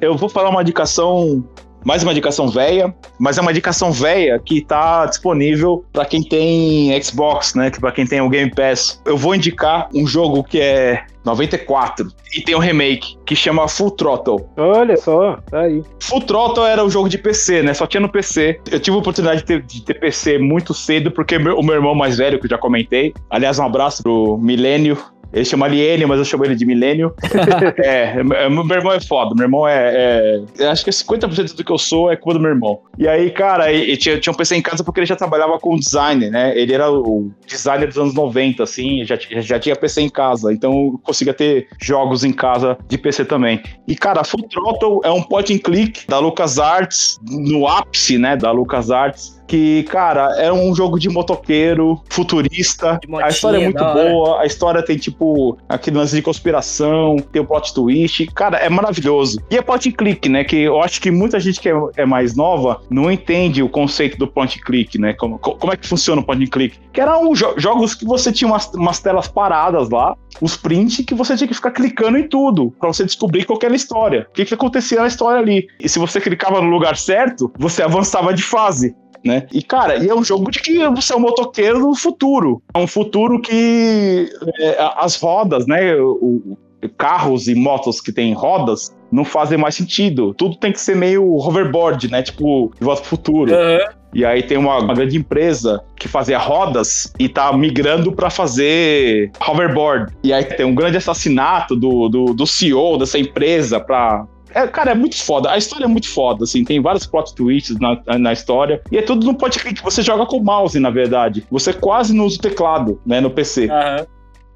Eu vou falar uma indicação, mais uma indicação velha, mas é uma indicação velha que tá disponível para quem tem Xbox, né? Para quem tem o Game Pass. Eu vou indicar um jogo que é 94 e tem um remake que chama Full Throttle. Olha só, tá aí. Full Throttle era o jogo de PC, né? Só tinha no PC. Eu tive a oportunidade de ter, de ter PC muito cedo, porque meu- o meu irmão mais velho, que eu já comentei, aliás, um abraço pro Milênio. Ele chama Aliene, mas eu chamo ele de Milênio. é, é, meu irmão é foda. Meu irmão é. é eu acho que 50% do que eu sou é culpa do meu irmão. E aí, cara, e, e tinha, tinha um PC em casa porque ele já trabalhava com design, né? Ele era o designer dos anos 90, assim, já, já, tinha PC em casa. Então eu conseguia ter jogos em casa de PC também. E, cara, Full Throttle é um point and click da LucasArts, no ápice, né, da LucasArts. Que, cara, é um jogo de motoqueiro, futurista. De motinha, a história é muito boa. A história tem, tipo, aquele lance de conspiração, tem o plot twist. Cara, é maravilhoso. E é point and click, né? Que eu acho que muita gente que é, é mais nova não entende o conceito do point and click, né? Como, co- como é que funciona o point and click? Que eram jo- jogos que você tinha umas, umas telas paradas lá, os prints que você tinha que ficar clicando em tudo pra você descobrir qual era a história. O que, que acontecia na história ali. E se você clicava no lugar certo, você avançava de fase. Né? E, cara, e é um jogo de que você é um motoqueiro do futuro. É um futuro que é, as rodas, né? O, o- carros e motos que têm rodas não fazem mais sentido. Tudo tem que ser meio hoverboard, né? Tipo, de volta pro futuro. Aham. E aí tem uma, uma grande empresa que fazia rodas e tá migrando pra fazer hoverboard. E aí tem um grande assassinato do, do, do CEO dessa empresa pra. É, cara, é muito foda. A história é muito foda, assim. Tem vários plot twists na, na história. E é tudo no click. Você joga com o mouse, na verdade. Você quase não usa o teclado, né, no PC. Aham.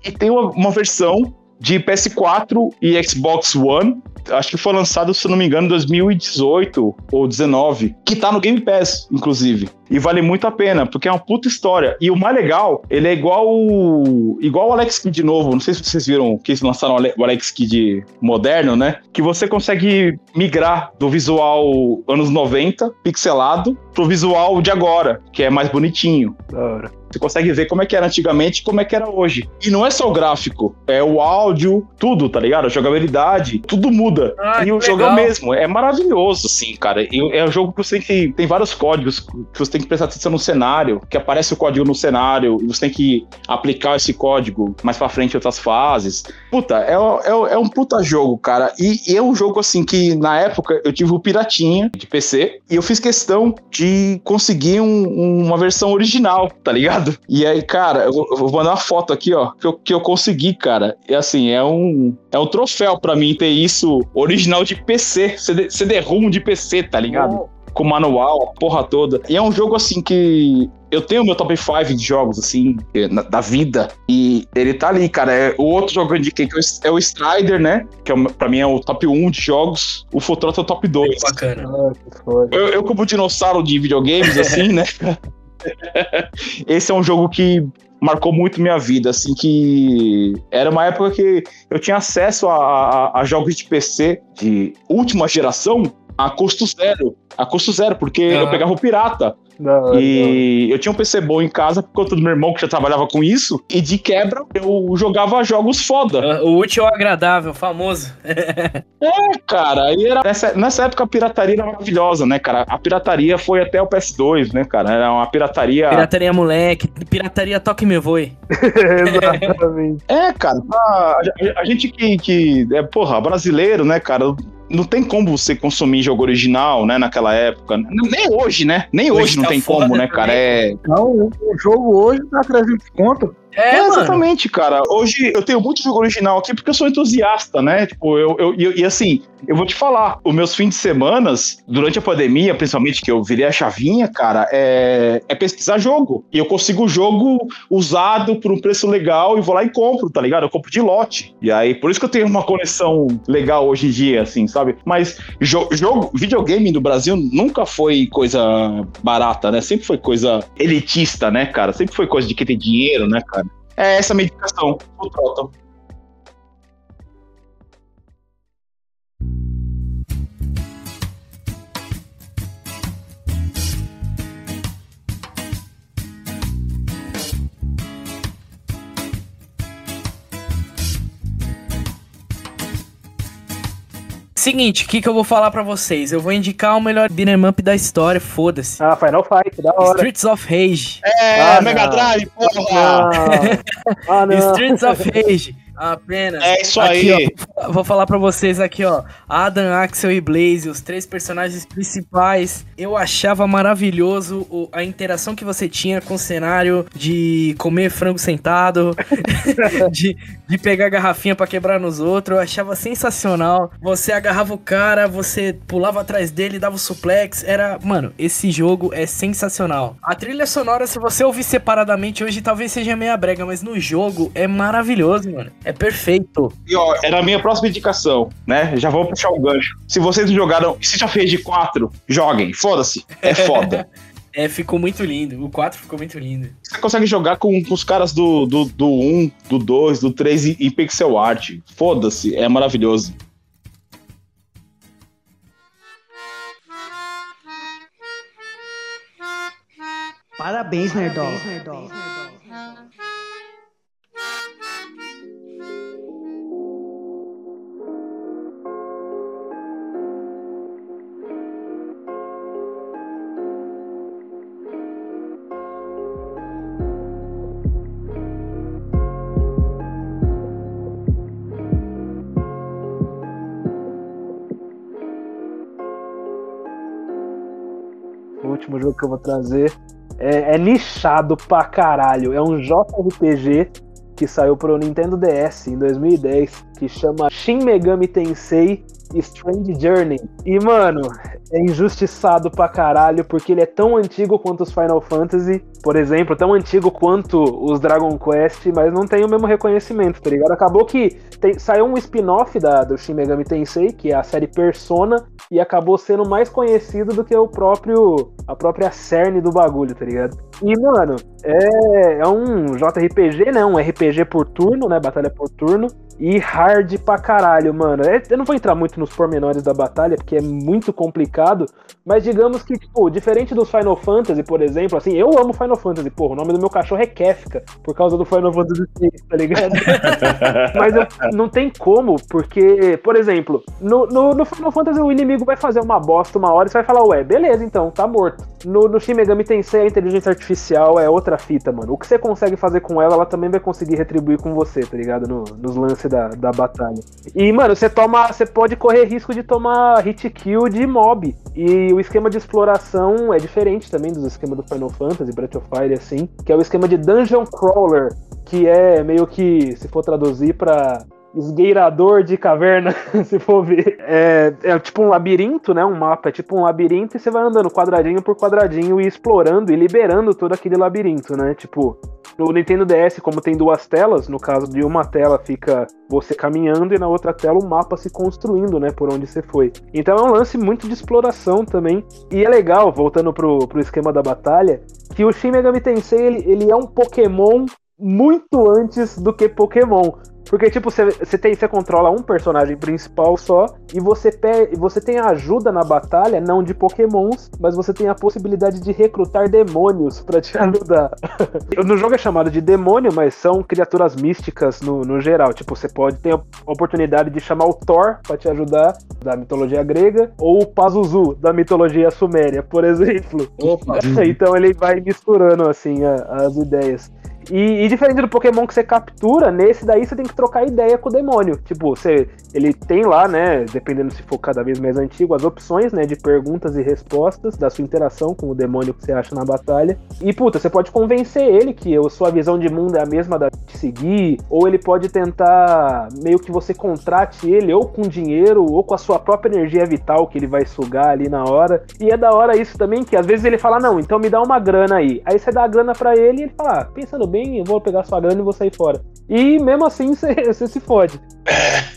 E tem uma, uma versão de PS4 e Xbox One, acho que foi lançado, se não me engano, em 2018 ou 19, que tá no Game Pass, inclusive. E vale muito a pena, porque é uma puta história. E o mais legal, ele é igual o- igual o Alex Kidd novo. Não sei se vocês viram que eles lançaram o Alex Kidd moderno, né? Que você consegue migrar do visual anos 90, pixelado, pro visual de agora, que é mais bonitinho. Da hora. Você consegue ver como é que era antigamente e como é que era hoje. E não é só o gráfico, é o áudio, tudo, tá ligado? A jogabilidade, tudo muda. Ah, e o jogo é mesmo, é maravilhoso, assim, cara. E é um jogo que você tem que. Tem vários códigos que você tem que prestar atenção no cenário, que aparece o código no cenário, e você tem que aplicar esse código mais pra frente em outras fases. Puta, é, é, é um puta jogo, cara. E, e é um jogo, assim, que na época eu tive o Piratinha de PC, e eu fiz questão de conseguir um- uma versão original, tá ligado? E aí, cara, eu vou, eu vou mandar uma foto aqui, ó, que eu, que eu consegui, cara. E assim, é um, é um troféu pra mim ter isso original de PC, CD, CD-ROM de PC, tá ligado? Com manual, a porra toda. E é um jogo assim que eu tenho meu top 5 de jogos, assim, na- da vida. E ele tá ali, cara. É, o outro jogo que eu indiquei que é o Strider, né? Que é, o- pra mim é o top 1 de jogos. O Futrota é o top 2. Bacana. Ah. Eu, eu como dinossauro de videogames, assim, né? Esse é um jogo que marcou muito minha vida, assim, que era uma época que eu tinha acesso a, a- a jogos de PC de última geração a custo zero. A custo zero, porque eu Aham. pegava o pirata. Da hora. E eu tinha um PC bom em casa por conta do meu irmão que já trabalhava com isso. E de quebra eu jogava jogos foda. Ah, O útil ao agradável, famoso. É, cara, e era, nessa, nessa época a pirataria era maravilhosa, né, cara? A pirataria foi até o PS2, né, cara? Era uma pirataria. Pirataria moleque, pirataria toque me voe. Exatamente. É, cara, a, a- a gente que, que é, porra, brasileiro, né, cara? Não tem como você consumir jogo original, né, naquela época. Nem hoje, né? Nem hoje, Hoje não tá tem como, né, cara? É, Não, o o jogo hoje tá 300 conto. É, É, exatamente, cara. Hoje eu tenho muito jogo original aqui porque eu sou entusiasta, né? Tipo, eu, eu, e- e assim, eu vou te falar, os meus fins de semanas, durante a pandemia, principalmente que eu virei a chavinha, cara, é, é pesquisar jogo. E eu consigo o jogo usado por um preço legal e vou lá e compro, tá ligado? Eu compro de lote. E aí, por isso que eu tenho uma coleção legal hoje em dia, assim, sabe? Mas jo- jogo, videogame no Brasil nunca foi coisa barata, né? Sempre foi coisa elitista, né, cara? Sempre foi coisa de quem tem dinheiro, né, cara? É essa indicação. O Trotton. Seguinte, o que, que eu vou falar pra vocês? Eu vou indicar o melhor beat'em up da história, foda-se. Ah, Final Fight, da hora. Streets of Rage. É, Ah, Mega não. Drive, porra! Não. Ah, não. Streets of Rage. Apenas. É isso Aqui, aí. ó, vou falar pra vocês aqui, ó. Adam, Axel e Blaze, os três personagens principais. Eu achava maravilhoso o- a interação que você tinha com o cenário de comer frango sentado, de, de pegar garrafinha pra quebrar nos outros. Eu achava sensacional. Você agarrava o cara, você pulava atrás dele, dava o suplex. Era, mano, esse jogo é sensacional. A trilha sonora, se você ouvir separadamente hoje, talvez seja meia brega, mas no jogo é maravilhoso, mano. É perfeito. E ó, era a minha próxima indicação, né? Já vou puxar o gancho. Se vocês não jogaram se já fez de 4, joguem. Foda-se. É foda. É, ficou muito lindo. O 4 ficou muito lindo. Você consegue jogar com, com os caras do, do, do 1, do 2, do 3 e, e pixel art. Foda-se. É maravilhoso. Parabéns, Nerdola. O último jogo que eu vou trazer é, é nichado pra caralho. É um JRPG que saiu pro Nintendo DS em 2010, que chama Shin Megami Tensei Strange Journey. E, mano, é injustiçado pra caralho, porque ele é tão antigo quanto os Final Fantasy, por exemplo, tão antigo quanto os Dragon Quest, mas não tem o mesmo reconhecimento, tá ligado? Acabou que tem- saiu um spin-off da- do Shin Megami Tensei, que é a série Persona, e acabou sendo mais conhecido do que o próprio a própria cerne do bagulho, tá ligado? E, mano, é, é um JRPG, né? Um RPG por turno, né? Batalha por turno. E hard pra caralho, mano. É- eu não vou entrar muito nos pormenores da batalha, porque é muito complicado. Mas digamos que, tipo, diferente dos Final Fantasy, por exemplo, assim, eu amo Final Fantasy, porra. O nome do meu cachorro é Kefka, por causa do Final Fantasy VI, tá ligado? Mas eu- não tem como, porque, por exemplo, no, no, no Final Fantasy o inimigo vai fazer uma bosta uma hora e você vai falar, ué, beleza, então, tá morto. No, no Shin Megami Tensei a inteligência artificial é outra fita, mano. O que você consegue fazer com ela, ela também vai conseguir retribuir com você, tá ligado? No- nos lances da, da batalha. E, mano, você toma. Você pode correr risco de tomar hit kill de mob. E o esquema de exploração é diferente também dos esquemas do Final Fantasy, Breath of Fire, assim, que é o esquema de Dungeon Crawler, que é meio que, se for traduzir pra esgueirador de caverna, se for ver. É, é tipo um labirinto, né? Um mapa é tipo um labirinto e você vai andando quadradinho por quadradinho e explorando e liberando todo aquele labirinto, né? Tipo, no Nintendo DS, como tem duas telas, no caso de uma tela fica você caminhando e na outra tela o mapa se construindo, né? Por onde você foi. Então é um lance muito de exploração também. E é legal, voltando pro, pro esquema da batalha, que o Shin Megami Tensei ele, ele é um Pokémon muito antes do que Pokémon. Porque, tipo, você tem, você controla um personagem principal só e você, pe você tem ajuda na batalha, não de pokémons, mas você tem a possibilidade de recrutar demônios para te ajudar. no jogo é chamado de demônio, mas são criaturas místicas no, no geral. Tipo, você pode ter a oportunidade de chamar o Thor para te ajudar, da mitologia grega, ou o Pazuzu, da mitologia suméria, por exemplo. Opa! então ele vai misturando, assim, a, as ideias. E, e, diferente do Pokémon que você captura, nesse daí você tem que trocar ideia com o demônio. Tipo, você, ele tem lá, né, dependendo se for cada vez mais antigo, as opções, né, de perguntas e respostas da sua interação com o demônio que você acha na batalha. E, puta, você pode convencer ele que a sua visão de mundo é a mesma da de seguir, ou ele pode tentar meio que você contrate ele ou com dinheiro ou com a sua própria energia vital que ele vai sugar ali na hora. E é da hora isso também, que às vezes ele fala, não, então me dá uma grana aí. Aí você dá a grana para ele e ele fala, ah, pensando bem, eu vou pegar sua grana e vou sair fora. E mesmo assim você se fode.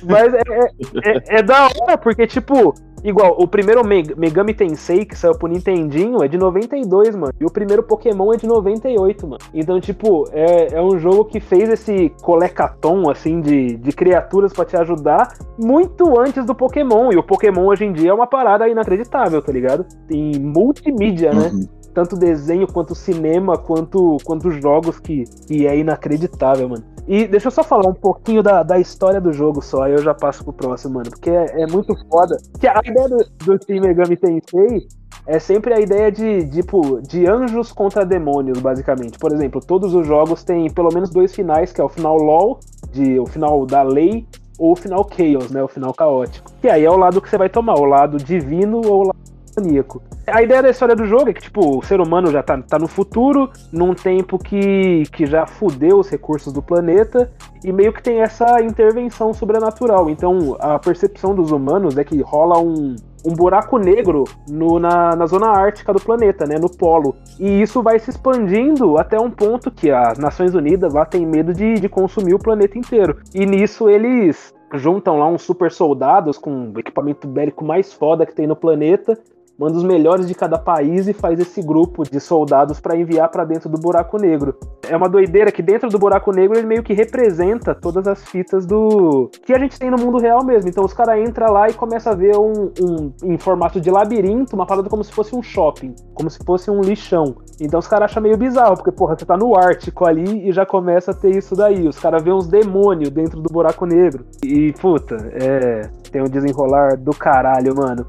Mas é, é, é, é, da hora, porque, tipo, igual, o primeiro Meg Megami Tensei que saiu pro Nintendinho é de 92, mano. E o primeiro Pokémon é de 98, mano. Então, tipo, é, é um jogo que fez esse colecatom, assim, de, de criaturas para te ajudar muito antes do Pokémon. E o Pokémon hoje em dia é uma parada inacreditável, tá ligado? Tem multimídia, né? Uhum. Tanto desenho quanto cinema, quanto, quanto jogos que, que é inacreditável, mano. E deixa eu só falar um pouquinho da, da história do jogo só, aí eu já passo pro próximo, mano, porque é, é muito foda. Que a ideia do, do Shin Megami Tensei é sempre a ideia de, tipo, de anjos contra demônios, basicamente. Por exemplo, todos os jogos têm pelo menos dois finais, que é o final LOL, de, o final da lei, ou o final Chaos, né, o final caótico. Que aí é o lado que você vai tomar, o lado divino ou o lado demoníaco. A ideia da história do jogo é que, tipo, o ser humano já tá, tá no futuro, num tempo que, que já fudeu os recursos do planeta, e meio que tem essa intervenção sobrenatural. Então, a percepção dos humanos é que rola um, um buraco negro no, na, na zona ártica do planeta, né, no polo. E isso vai se expandindo até um ponto que as Nações Unidas lá têm medo de, de consumir o planeta inteiro. E nisso eles juntam lá uns super soldados com o equipamento bélico mais foda que tem no planeta manda os melhores de cada país e faz esse grupo de soldados para enviar para dentro do buraco negro. É uma doideira que dentro do buraco negro ele meio que representa todas as fitas do que a gente tem no mundo real mesmo. Então os caras entram lá e começam a ver um, um em formato de labirinto, uma parada como se fosse um shopping, como se fosse um lixão. Então os caras acham meio bizarro, porque porra, você tá no Ártico ali e já começa a ter isso daí. Os caras vêem uns demônios dentro do buraco negro. E puta, é tem um desenrolar do caralho, mano.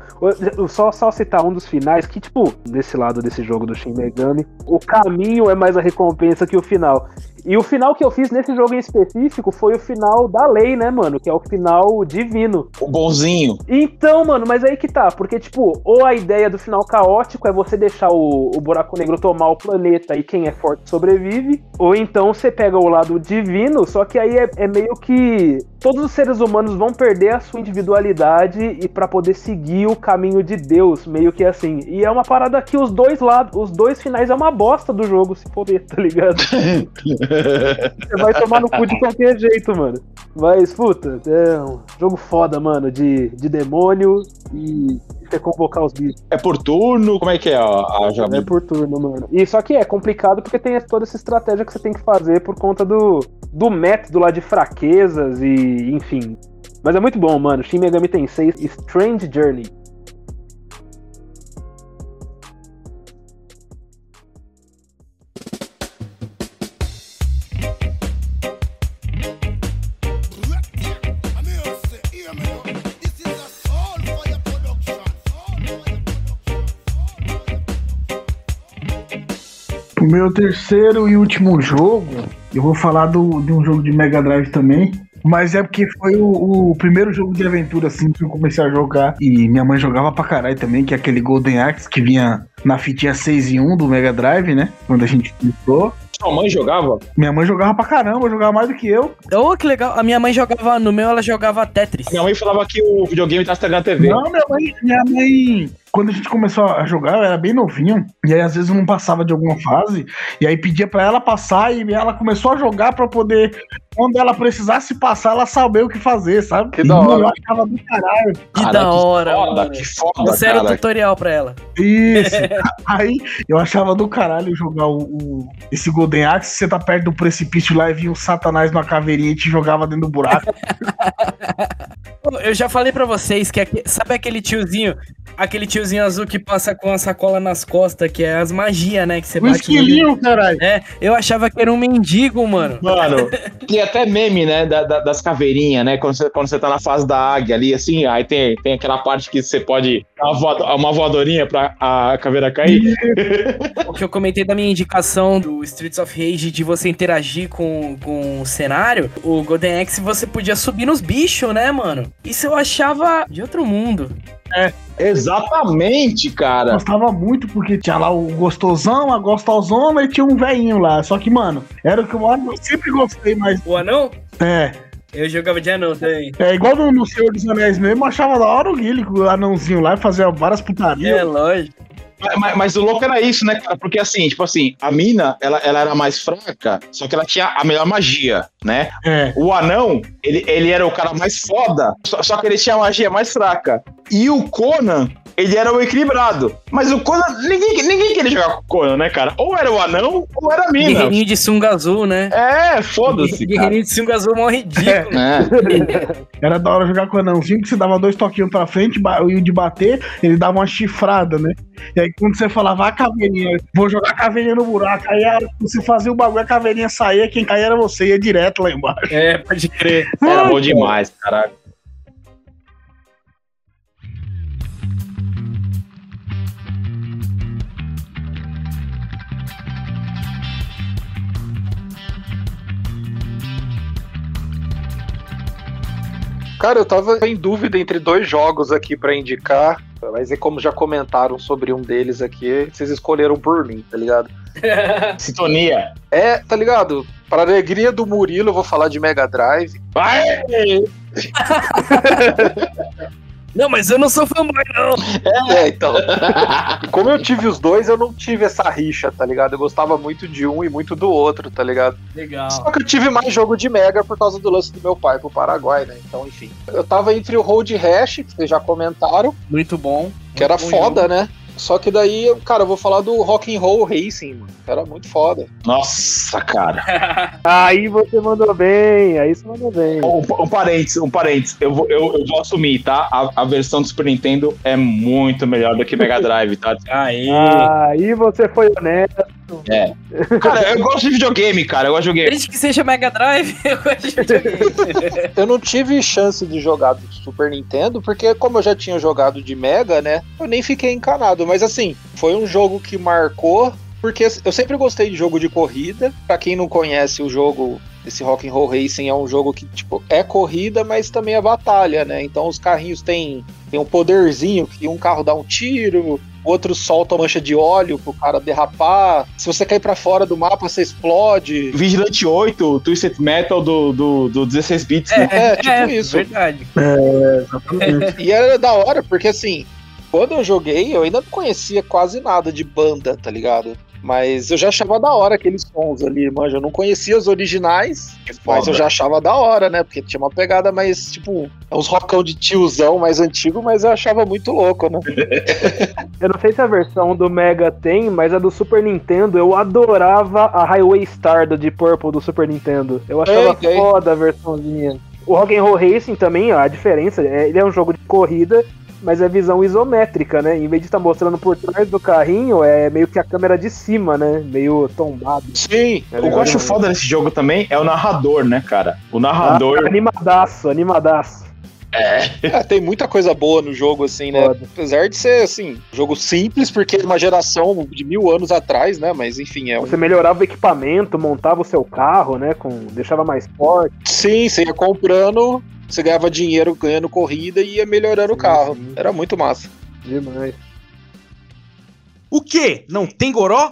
Só, só citar um dos finais, que, tipo, desse lado desse jogo do Shin Megami, o caminho é mais a recompensa que o final. E o final que eu fiz nesse jogo em específico foi o final da lei, né, mano? Que é o final divino. O bonzinho. Então, mano, mas aí que tá. Porque, tipo, ou a ideia do final caótico é você deixar o, o buraco negro tomar o planeta e quem é forte sobrevive. Ou então você pega o lado divino, só que aí é, é meio que todos os seres humanos vão perder a sua individualidade e para poder seguir o caminho de Deus, meio que assim. E é uma parada que os dois lados, os dois finais é uma bosta do jogo, se for ver, tá ligado? Você vai tomar no cu de qualquer jeito, mano. Mas, puta, é um jogo foda, mano, de, de demônio e você convocar os bichos. É por turno? Como é que é a, a É por turno, mano. E só que é complicado porque tem toda essa estratégia que você tem que fazer por conta do, do método lá de fraquezas e, enfim. Mas é muito bom, mano. Shin Megami Tensei Strange Journey. O meu terceiro e último jogo, eu vou falar do, de um jogo de Mega Drive também. Mas é porque foi o, o primeiro jogo de aventura assim que eu comecei a jogar. E minha mãe jogava pra caralho também, que é aquele Golden Axe que vinha na fitinha 6 em 1 do Mega Drive, né? Quando a gente comprou. Sua mãe jogava? Minha mãe jogava pra caramba, jogava mais do que eu. Ô, que legal. A minha mãe jogava no meu, ela jogava Tetris. Minha mãe falava que o videogame tá estragando a TV. Não, minha mãe, minha mãe. Quando a gente começou a jogar, eu era bem novinho. E aí, às vezes, eu não passava de alguma fase. E aí pedia pra ela passar e ela começou a jogar pra poder. Quando ela precisasse passar, ela saber o que fazer, sabe? Que da hora. Eu achava do caralho. Que Cara, da hora, foda, mano. Que foda, Você era o tutorial pra ela. Isso. aí eu achava do caralho jogar o, o- esse Golden Axe. Você tá perto do precipício lá e vinha um satanás numa caveirinha e te jogava dentro do buraco. Eu já falei pra vocês que aque- sabe aquele tiozinho, aquele tiozinho azul que passa com a sacola nas costas, que é as magias, né? Que você um bate nele. esquilinho, caralho. É, eu achava que era um mendigo, mano. Mano, tem até meme, né, da- da- das caveirinhas, né? Quando você, quando você tá na fase da águia ali, assim, aí tem, tem aquela parte que você pode dar uma, voado- uma voadorinha pra a caveira cair. O que eu comentei da minha indicação do Streets of Rage de você interagir com, com o cenário, o Golden Axe você podia subir nos bichos, né, mano? Isso eu achava de outro mundo. Exatamente, cara. Gostava muito porque tinha lá o gostosão, a gostosona e tinha um velhinho lá. Só que, mano, era o que eu, eu sempre gostei, mas O anão? é. Eu jogava de anão também. É igual no, no Senhor dos Anéis mesmo, achava da hora o Guilherme, o anãozinho lá, e fazia várias putarias. É, lógico. Mas, mas- o louco era isso, né, cara? Porque assim, tipo assim, a mina, ela, ela era mais fraca, só que ela tinha a melhor magia, né? É. O anão, ele, ele era o cara mais foda, só, só que ele tinha a magia mais fraca. E o Conan, ele era o equilibrado. Mas o Conan, ninguém, ninguém queria jogar com o Conan, né, cara? Ou era o anão, ou era a mina. Guerreirinho de sunga azul, né? É, foda-se. Guerreirinho de sunga azul mó ridículo. É. Era da hora jogar com o anãozinho, que você dava dois toquinhos pra frente, e o de bater, ele dava uma chifrada, né? E aí quando você falava, ah, caveirinha, vou jogar a caveirinha no buraco, aí a que você fazia o bagulho, a caveirinha saía, quem caía era você, ia direto lá embaixo. É, pode crer. Era bom demais, caralho. Cara, eu tava em dúvida entre dois jogos aqui pra indicar. Mas é como já comentaram sobre um deles aqui, vocês escolheram por mim, tá ligado? Sintonia. É, tá ligado? Para alegria do Murilo, eu vou falar de Mega Drive. Vai! Não, mas eu não sou fanboy, não. É, então. E como eu tive os dois, eu não tive essa rixa, tá ligado? Eu gostava muito de um e muito do outro, tá ligado? Legal. Só que eu tive mais jogo de Mega por causa do lance do meu pai pro Paraguai, né? Então, enfim. Eu tava entre o Road Rash, que vocês já comentaram, Muito bom. que era bom foda, jogo. né? Só que daí, cara, eu vou falar do Rock and Roll Racing, mano. Era muito foda. Nossa, cara. Aí você mandou bem, aí você mandou bem. Um, um parênteses, um parênteses. Eu vou, eu, eu vou assumir, tá? A, a versão do Super Nintendo é muito melhor do que Mega Drive, tá? Aí. Aí você foi honesto. Cara, eu gosto de videogame, cara. Eu gosto de videogame. Desde que seja Mega Drive, eu gosto de videogame. Eu não tive chance de jogar do Super Nintendo, porque como eu já tinha jogado de Mega, né? Eu nem fiquei encanado. Mas assim, foi um jogo que marcou, porque eu sempre gostei de jogo de corrida. Pra quem não conhece o jogo, esse Rock and Roll Racing é um jogo que, tipo, é corrida, mas também é batalha, né? Então os carrinhos têm, têm um poderzinho, que um carro dá um tiro, outro solta mancha de óleo pro cara derrapar. Se você cair pra fora do mapa, você explode. Vigilante 8, Twisted Metal do, do, do 16 bits, né? É, tipo isso. Verdade. E era da hora, porque assim, quando eu joguei, eu ainda não conhecia quase nada de banda, tá ligado? Mas eu já achava da hora aqueles sons ali, manja. Eu não conhecia os originais, mas eu já achava da hora, né? Porque tinha uma pegada mais, tipo, uns rockão de tiozão mais antigo, mas eu achava muito louco, né? Eu não sei se a versão do Mega tem, mas a do Super Nintendo, eu adorava a Highway Star do Deep Purple do Super Nintendo. Eu achava tem. foda a versãozinha. O Rock'n'Roll Racing também, ó, a diferença, é, ele é um jogo de corrida, mas é visão isométrica, né? Em vez de estar mostrando por trás do carrinho, é meio que a câmera de cima, né? Meio tombado. Sim. É O que eu acho foda nesse jogo também é o narrador, né, cara? O narrador. Ah, animadaço, animadaço. É, tem muita coisa boa no jogo, assim, né? Foda. Apesar de ser, assim, jogo simples, porque é uma geração de mil anos atrás, né? Mas enfim, é um. Você melhorava o equipamento, montava o seu carro, né? Com, deixava mais forte. Sim, você ia comprando, você ganhava dinheiro ganhando corrida e ia melhorando o carro. sim. Era muito massa. Demais. O quê? Não tem goró?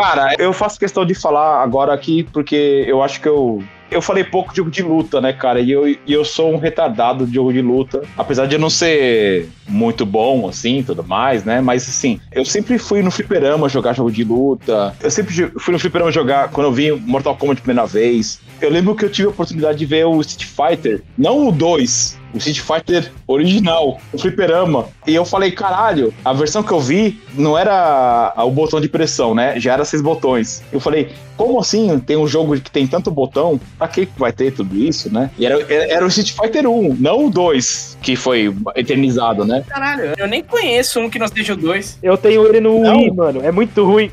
Cara, eu faço questão de falar agora aqui porque eu acho que eu. Eu falei pouco de jogo de luta, né, cara? E eu, e eu sou um retardado de jogo de luta. Apesar de eu não ser muito bom, assim, tudo mais, né? Mas, assim, eu sempre fui no fliperama jogar jogo de luta. Eu sempre fui no fliperama jogar quando eu vi Mortal Kombat primeira vez. Eu lembro que eu tive a oportunidade de ver o Street Fighter, não o 2, o Street Fighter original, o fliperama. E eu falei, caralho, a versão que eu vi não era o botão de pressão, né? Já era seis botões. Eu falei, como assim tem um jogo que tem tanto botão? Pra que vai ter tudo isso, né? E era, era o Street Fighter 1, não o 2, que foi eternizado, né? Caralho, eu nem conheço um que não seja o 2. Eu tenho ele no Wii, mano. É muito ruim.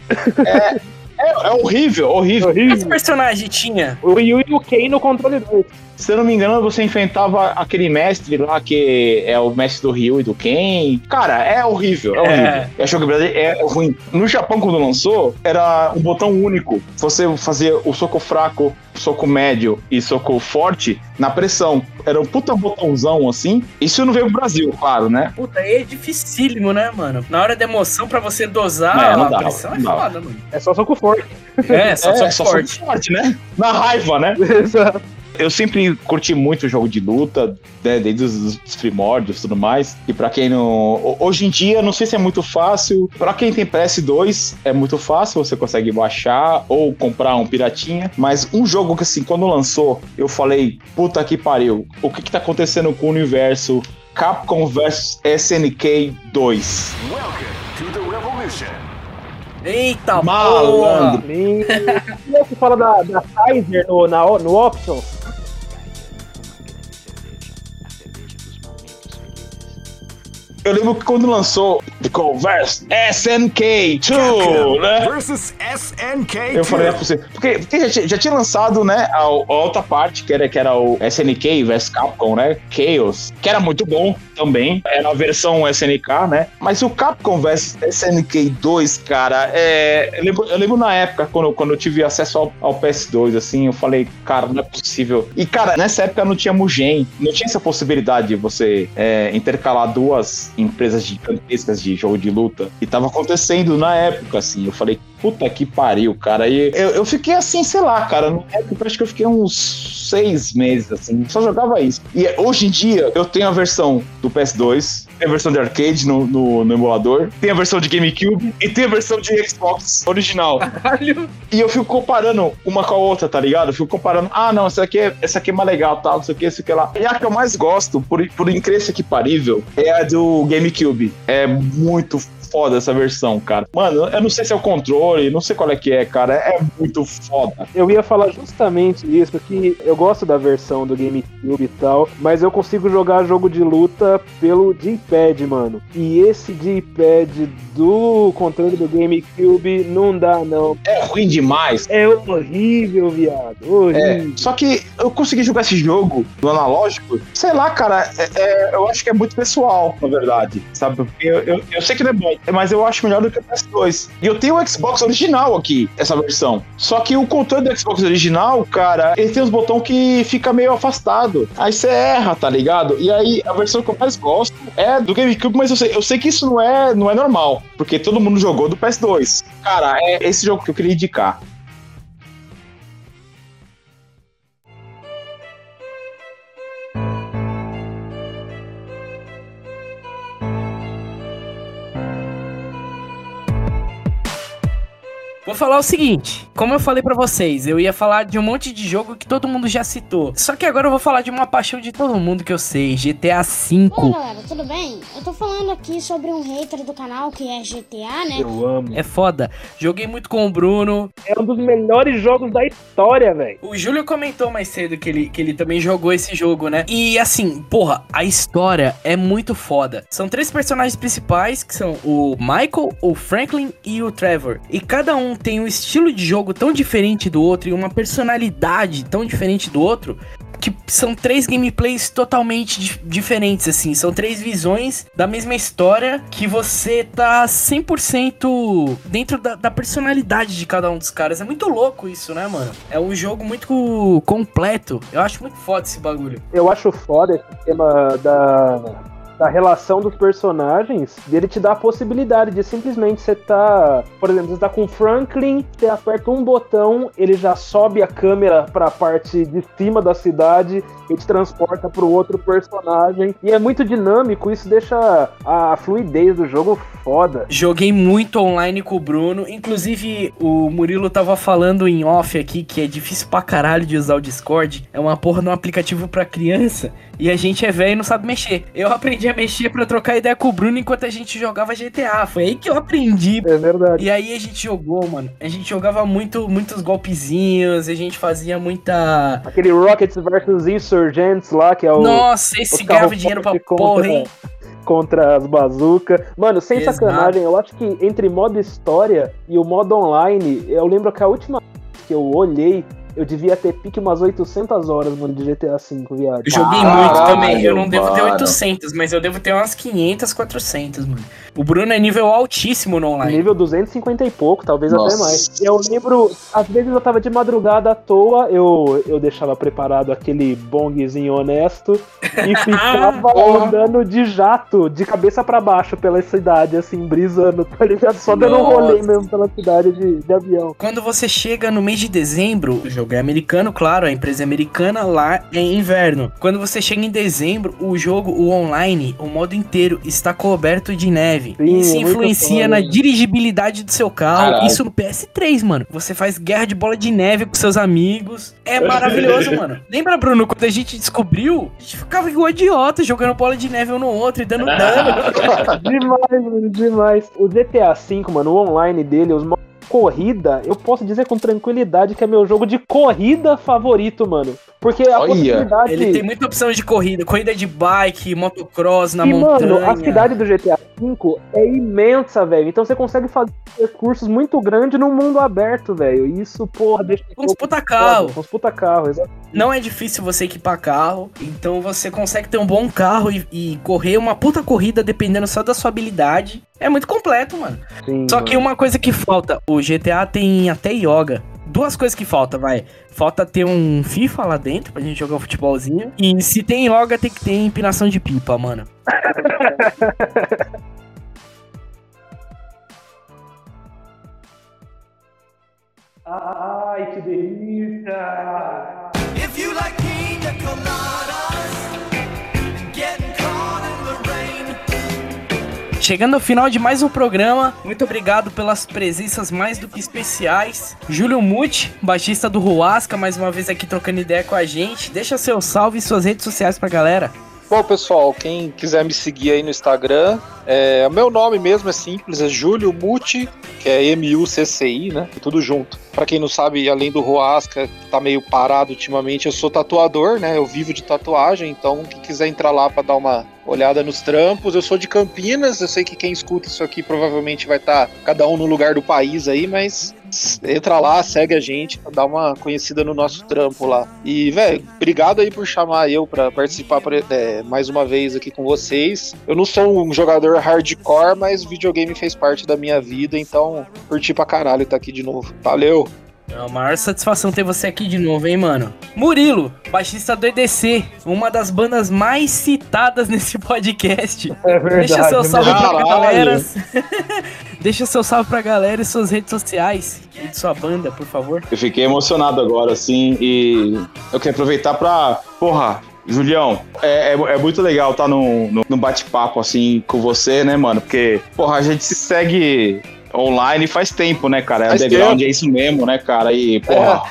É, é horrível, horrível. Quantos personagens tinha? O Ryu e o Ken no controle 2. Se eu não me engano, você enfrentava aquele mestre lá que é o mestre do Ryu e do Ken. Cara, é horrível, é horrível. É. É. A jogabilidade é ruim. No Japão, quando lançou, era um botão único. Você fazia o soco fraco, soco médio e soco forte na pressão. Era um puta botãozão assim. Isso não veio pro Brasil, claro, né? Puta, aí é dificílimo, né, mano? Na hora da emoção, pra você dosar É, não a dá, pressão é não dá. foda, mano. É só soco forte. É, só, é, só só forte. soco forte, né? Na raiva, né? Exato. Eu sempre curti muito o jogo de luta, né, desde os os primórdios e tudo mais. E pra quem não. ho- Hoje em dia, não sei se é muito fácil. Pra quem tem PS2, é muito fácil, você consegue baixar ou comprar um piratinha. Mas um jogo que, assim, quando lançou, eu falei: puta que pariu, o que que tá acontecendo com o universo Capcom vs SNK 2? Welcome to the revolution. Eita, Malandro. E e que fala da, da Kaiser no, na, no Options. Eu lembro que quando lançou Capcom vs SNK 2, né? Versus SNK. Eu falei, é possível. Porque, porque já, tinha- já tinha lançado, né, a, a outra parte, que era, que era o SNK vs Capcom, né? Chaos, que era muito bom também. Era a versão SNK, né? Mas o Capcom vs SNK 2, cara, é. Eu lembro, eu lembro na época, quando, quando eu tive acesso ao, ao PS2, assim, eu falei, cara, não é possível. E, cara, nessa época não tinha Mugen, não tinha essa possibilidade de você é, intercalar duas empresas gigantescas de jogo de luta. E tava acontecendo na época, assim. Eu falei, puta que pariu, cara. E eu, eu fiquei assim, sei lá, cara. Época, acho que eu fiquei uns seis meses, assim. Só jogava isso. E hoje em dia, eu tenho a versão do PS2. Tem a versão de arcade no, no, no emulador, tem a versão de GameCube e tem a versão de Xbox original. Caralho. E eu fico comparando uma com a outra, tá ligado? Eu fico comparando, ah, não, essa aqui é, essa aqui é mais legal, tal, não sei o que, isso aqui lá. E a que eu mais gosto, por, por incrível que parível, é a do GameCube. É muito foda essa versão, cara. Mano, eu não sei se é o controle, não sei qual é que é, cara. É muito foda. Eu ia falar justamente isso, que eu gosto da versão do GameCube e tal, mas eu consigo jogar jogo de luta pelo D-pad, mano. E esse D-pad do controle do GameCube não dá, não. É ruim demais. É horrível, viado. Horrível. É, só que eu consegui jogar esse jogo no analógico, sei lá, cara, é- é- eu acho que é muito pessoal, na verdade, sabe? Eu, eu, eu sei que não é bom, mas eu acho melhor do que o PS2. E eu tenho o Xbox original aqui, essa versão. Só que o controle do Xbox original, cara, ele tem uns botões que fica meio afastado. Aí você erra, tá ligado? E aí a versão que eu mais gosto é do GameCube, mas eu sei, eu sei que isso não é, não é normal, porque todo mundo jogou do PS2. Cara, é esse jogo que eu queria indicar. Vou falar o seguinte, como eu falei pra vocês, eu ia falar de um monte de jogo que todo mundo já citou. Só que agora eu vou falar de uma paixão de todo mundo que eu sei, GTA V. Oi, galera, tudo bem? Eu tô falando aqui sobre um hater do canal que é GTA, né? Eu amo. É foda. Joguei muito com o Bruno. É um dos melhores jogos da história, velho. O Júlio comentou mais cedo que ele, que ele também jogou esse jogo, né? E assim, porra, a história é muito foda. São três personagens principais, que são o Michael, o Franklin e o Trevor. E cada um tem um estilo de jogo tão diferente do outro e uma personalidade tão diferente do outro que são três gameplays totalmente di- diferentes, assim. São três visões da mesma história que você tá 100% dentro da, da personalidade de cada um dos caras. É muito louco isso, né, mano? É um jogo muito completo. Eu acho muito foda esse bagulho. Eu acho foda esse tema da, da relação dos personagens, dele te dá a possibilidade de simplesmente você tá. Por exemplo, você tá com o Franklin, você aperta um botão, ele já sobe a câmera pra parte de cima da cidade e te transporta pro outro personagem. E é muito dinâmico, isso deixa a fluidez do jogo foda. Joguei muito online com o Bruno. Inclusive, o Murilo tava falando em off aqui que é difícil pra caralho de usar o Discord. É uma porra um aplicativo pra criança. E a gente é velho e não sabe mexer. Eu aprendi a mexer pra trocar ideia com o Bruno enquanto a gente jogava GTA. Foi aí que eu aprendi. É verdade. E aí a gente jogou, mano. A gente jogava muito, muitos golpezinhos. A gente fazia muita. Aquele Rockets vs Insurgents lá, que é o. Nossa, esse ganhava dinheiro pra contra- porra, hein? Contra as bazucas. Mano, sem Exato. sacanagem, eu acho que entre modo história e o modo online, eu lembro que a última que eu olhei, eu devia ter pique umas 800 horas, mano, de GTA V, viado. Eu joguei Caralho, muito também. Eu não devo ter mano. 800, mas eu devo ter umas 500, 400, mano. O Bruno é nível altíssimo no online. Nível 250 e pouco, talvez Nossa. até mais. Eu lembro, às vezes eu tava de madrugada à toa, eu, eu deixava preparado aquele bongzinho honesto e ficava andando de jato, de cabeça pra baixo pela cidade, assim, brisando, tá ligado? Só dando um rolê mesmo pela cidade de, de avião. Quando você chega no mês de dezembro, o jogo é americano, claro, a empresa é americana, lá é inverno. Quando você chega em dezembro, o jogo, o online, o modo inteiro está coberto de neve. Sim, Isso é influencia na dirigibilidade do seu carro. Caralho. Isso no PS3, mano. Você faz guerra de bola de neve com seus amigos. É maravilhoso, mano. Lembra, Bruno, quando a gente descobriu, a gente ficava igual idiota jogando bola de neve um no outro e dando dano. demais, mano, demais. O GTA V, mano, o online dele, os modos corrida, eu posso dizer com tranquilidade que é meu jogo de corrida favorito, mano. Porque a Olha, possibilidade. Ele tem muita opção de corrida, corrida de bike, motocross na e, montanha. mano, a cidade do GTA V é imensa, velho. Então você consegue fazer recursos muito grandes no mundo aberto, velho. E Isso, porra, deixa. Com os puta carro. Com os puta carro, exato. Não é difícil você equipar carro, então você consegue ter um bom carro e, e correr uma puta corrida dependendo só da sua habilidade. É muito completo, mano. Sim, Só mano. que uma coisa que falta, o GTA tem até yoga. Duas coisas que falta, vai. Falta ter um FIFA lá dentro pra gente jogar um futebolzinho. E se tem yoga, tem que ter empinação de pipa, mano. Ai, que delícia! If you like pina coladas, Chegando ao final de mais um programa, muito obrigado pelas presenças mais do que especiais. Júlio Muti, baixista do Ruasca, mais uma vez aqui trocando ideia com a gente. Deixa seu salve e suas redes sociais pra galera. Bom, pessoal, quem quiser me seguir aí no Instagram, é, o meu nome mesmo é simples, é Júlio Mucci, que é M-U-C-C-I, né? Tudo junto. Pra quem não sabe, além do Roasca, que tá meio parado ultimamente, eu sou tatuador, né? Eu vivo de tatuagem, então quem quiser entrar lá pra dar uma olhada nos trampos, eu sou de Campinas, eu sei que quem escuta isso aqui provavelmente vai estar cada um no lugar do país aí, mas entra lá, segue a gente, dá uma conhecida no nosso trampo lá. E, velho, obrigado aí por chamar eu pra participar por- é, mais uma vez aqui com vocês. Eu não sou um jogador hardcore, mas videogame fez parte da minha vida, então curti pra caralho estar aqui de novo. Valeu! É uma maior satisfação ter você aqui de novo, hein, mano? Murilo, baixista do EDC, uma das bandas mais citadas nesse podcast. É verdade. Deixa seu salve pra Caralho. galera. Deixa seu salve pra galera e suas redes sociais. E de sua banda, por favor. Eu fiquei emocionado agora, assim, e eu quero aproveitar pra. Porra, Julião, é, é, é muito legal estar no, no, no bate-papo, assim, com você, né, mano? Porque, porra, a gente se segue online faz tempo, né, cara? É Faz underground, tempo. é isso mesmo, né, cara? E, porra.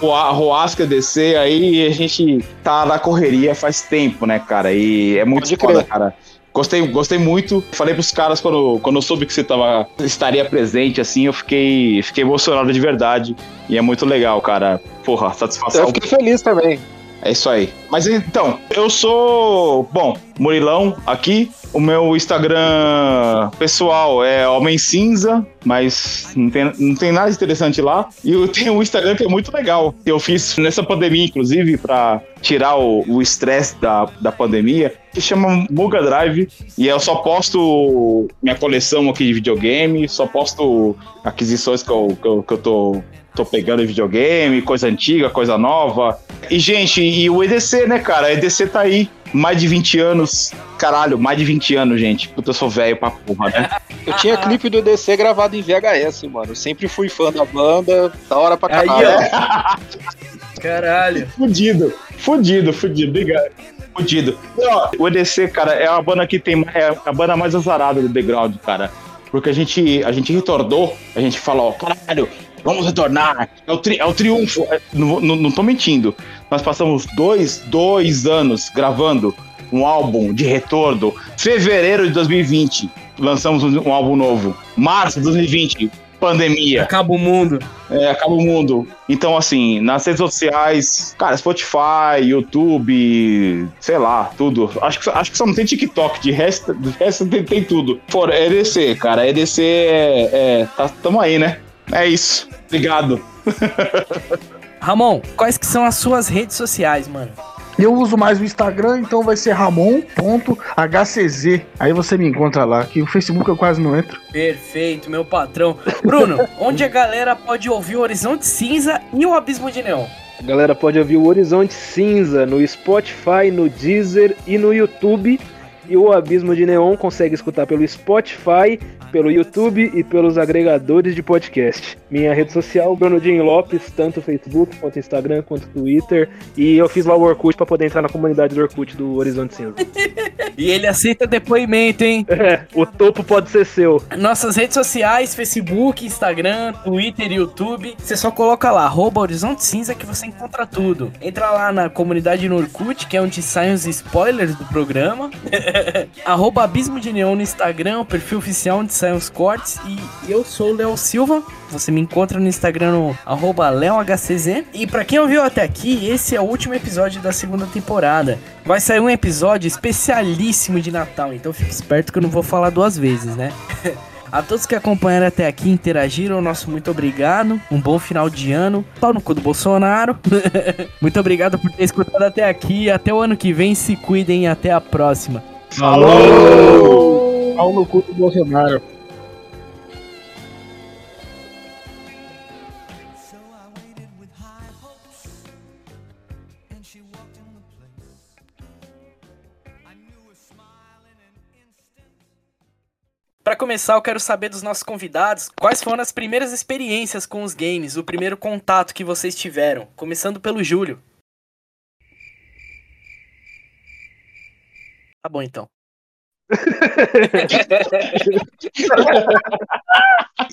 O Roasca descer aí a gente tá na correria faz tempo, né, cara? E é muito Pode foda, cara. Gostei, gostei muito. Falei pros caras quando, quando eu soube que você tava, estaria presente, assim, eu fiquei, fiquei emocionado de verdade. E é muito legal, cara. Porra, satisfação. Eu fiquei feliz também. É isso aí. Mas então, eu sou. Bom, Murilão aqui. O meu Instagram pessoal é Homem Cinza, mas não tem, não tem nada interessante lá. E eu tenho um Instagram que é muito legal. Eu fiz nessa pandemia, inclusive, pra tirar o o estresse da, da pandemia, que chama Muga Drive. E eu só posto minha coleção aqui de videogame, só posto aquisições que eu, que eu, que eu tô tô pegando videogame, coisa antiga, coisa nova. E, gente, e o EDC, né, cara? O EDC tá aí, mais de 20 anos. Caralho, mais de 20 anos, gente. Puta, eu sou velho pra porra, né? Eu tinha clipe do EDC gravado em VHS, mano. Eu sempre fui fã da banda, da hora pra Aí, caralho. ó. Caralho. Fudido, fudido, fudido, obrigado. Fudido. Ó, o EDC, cara, é a banda que tem. É a banda mais azarada do background, cara. Porque a gente, a gente retornou, a gente falou, caralho, vamos retornar. É o, tri- é o triunfo. É, não, não, não tô mentindo. Nós passamos dois, dois anos gravando um álbum de retorno. Fevereiro de 2020, lançamos um, um álbum novo. Março de 2020, pandemia. Acaba o mundo. É, acaba o mundo. Então, assim, nas redes sociais, cara, Spotify, YouTube, sei lá, tudo. Acho que, acho que só não tem TikTok, de resto, de resto tem, tem tudo. For, é EDC, cara. EDC é. é tá, tamo aí, né? É isso. Obrigado. Ramon, quais que são as suas redes sociais, mano? Eu uso mais o Instagram, então vai ser ramon.hcz. Aí você me encontra lá, que o Facebook eu quase não entro. Perfeito, meu patrão. Bruno, onde a galera pode ouvir o Horizonte Cinza e o Abismo de Neon? A galera pode ouvir o Horizonte Cinza no Spotify, no Deezer e no YouTube. E o Abismo de Neon consegue escutar pelo Spotify, pelo YouTube e pelos agregadores de podcast. Minha rede social, Bruno Dinho Lopes, tanto Facebook quanto Instagram quanto Twitter. E eu fiz lá o Orkut pra poder entrar na comunidade do Orkut do Horizonte Cinza. E ele aceita depoimento, hein? É, o topo pode ser seu. Nossas redes sociais, Facebook, Instagram, Twitter e YouTube. Você só coloca lá, arroba Horizonte Cinza que você encontra tudo. Entra lá na comunidade no Orkut, que é onde saem os spoilers do programa. arroba Abismo de Neon no Instagram, o perfil oficial onde saem os cortes. E eu sou o Léo Silva. Você me encontra no Instagram no LeoHCZ. E pra quem ouviu até aqui, esse é o último episódio da segunda temporada. Vai sair um episódio especialíssimo de Natal, então fique esperto que eu não vou falar duas vezes, né? A todos que acompanharam até aqui, interagiram, nosso muito obrigado. Um bom final de ano. Pau no cu do Bolsonaro. muito obrigado por ter escutado até aqui. Até o ano que vem. Se cuidem e até a próxima. Falou! Pau no cu do Bolsonaro. Pra começar, eu quero saber dos nossos convidados quais foram as primeiras experiências com os games, o primeiro contato que vocês tiveram. Começando pelo Júlio. Tá bom então.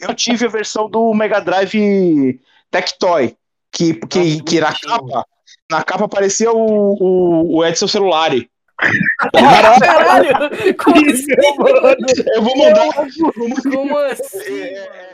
Eu tive a versão do Mega Drive Tectoy, que, que, que na capa, na capa aparecia o, o, o Edson Celulari. Caralho! Como assim? Eu vou mandar. Como assim? É,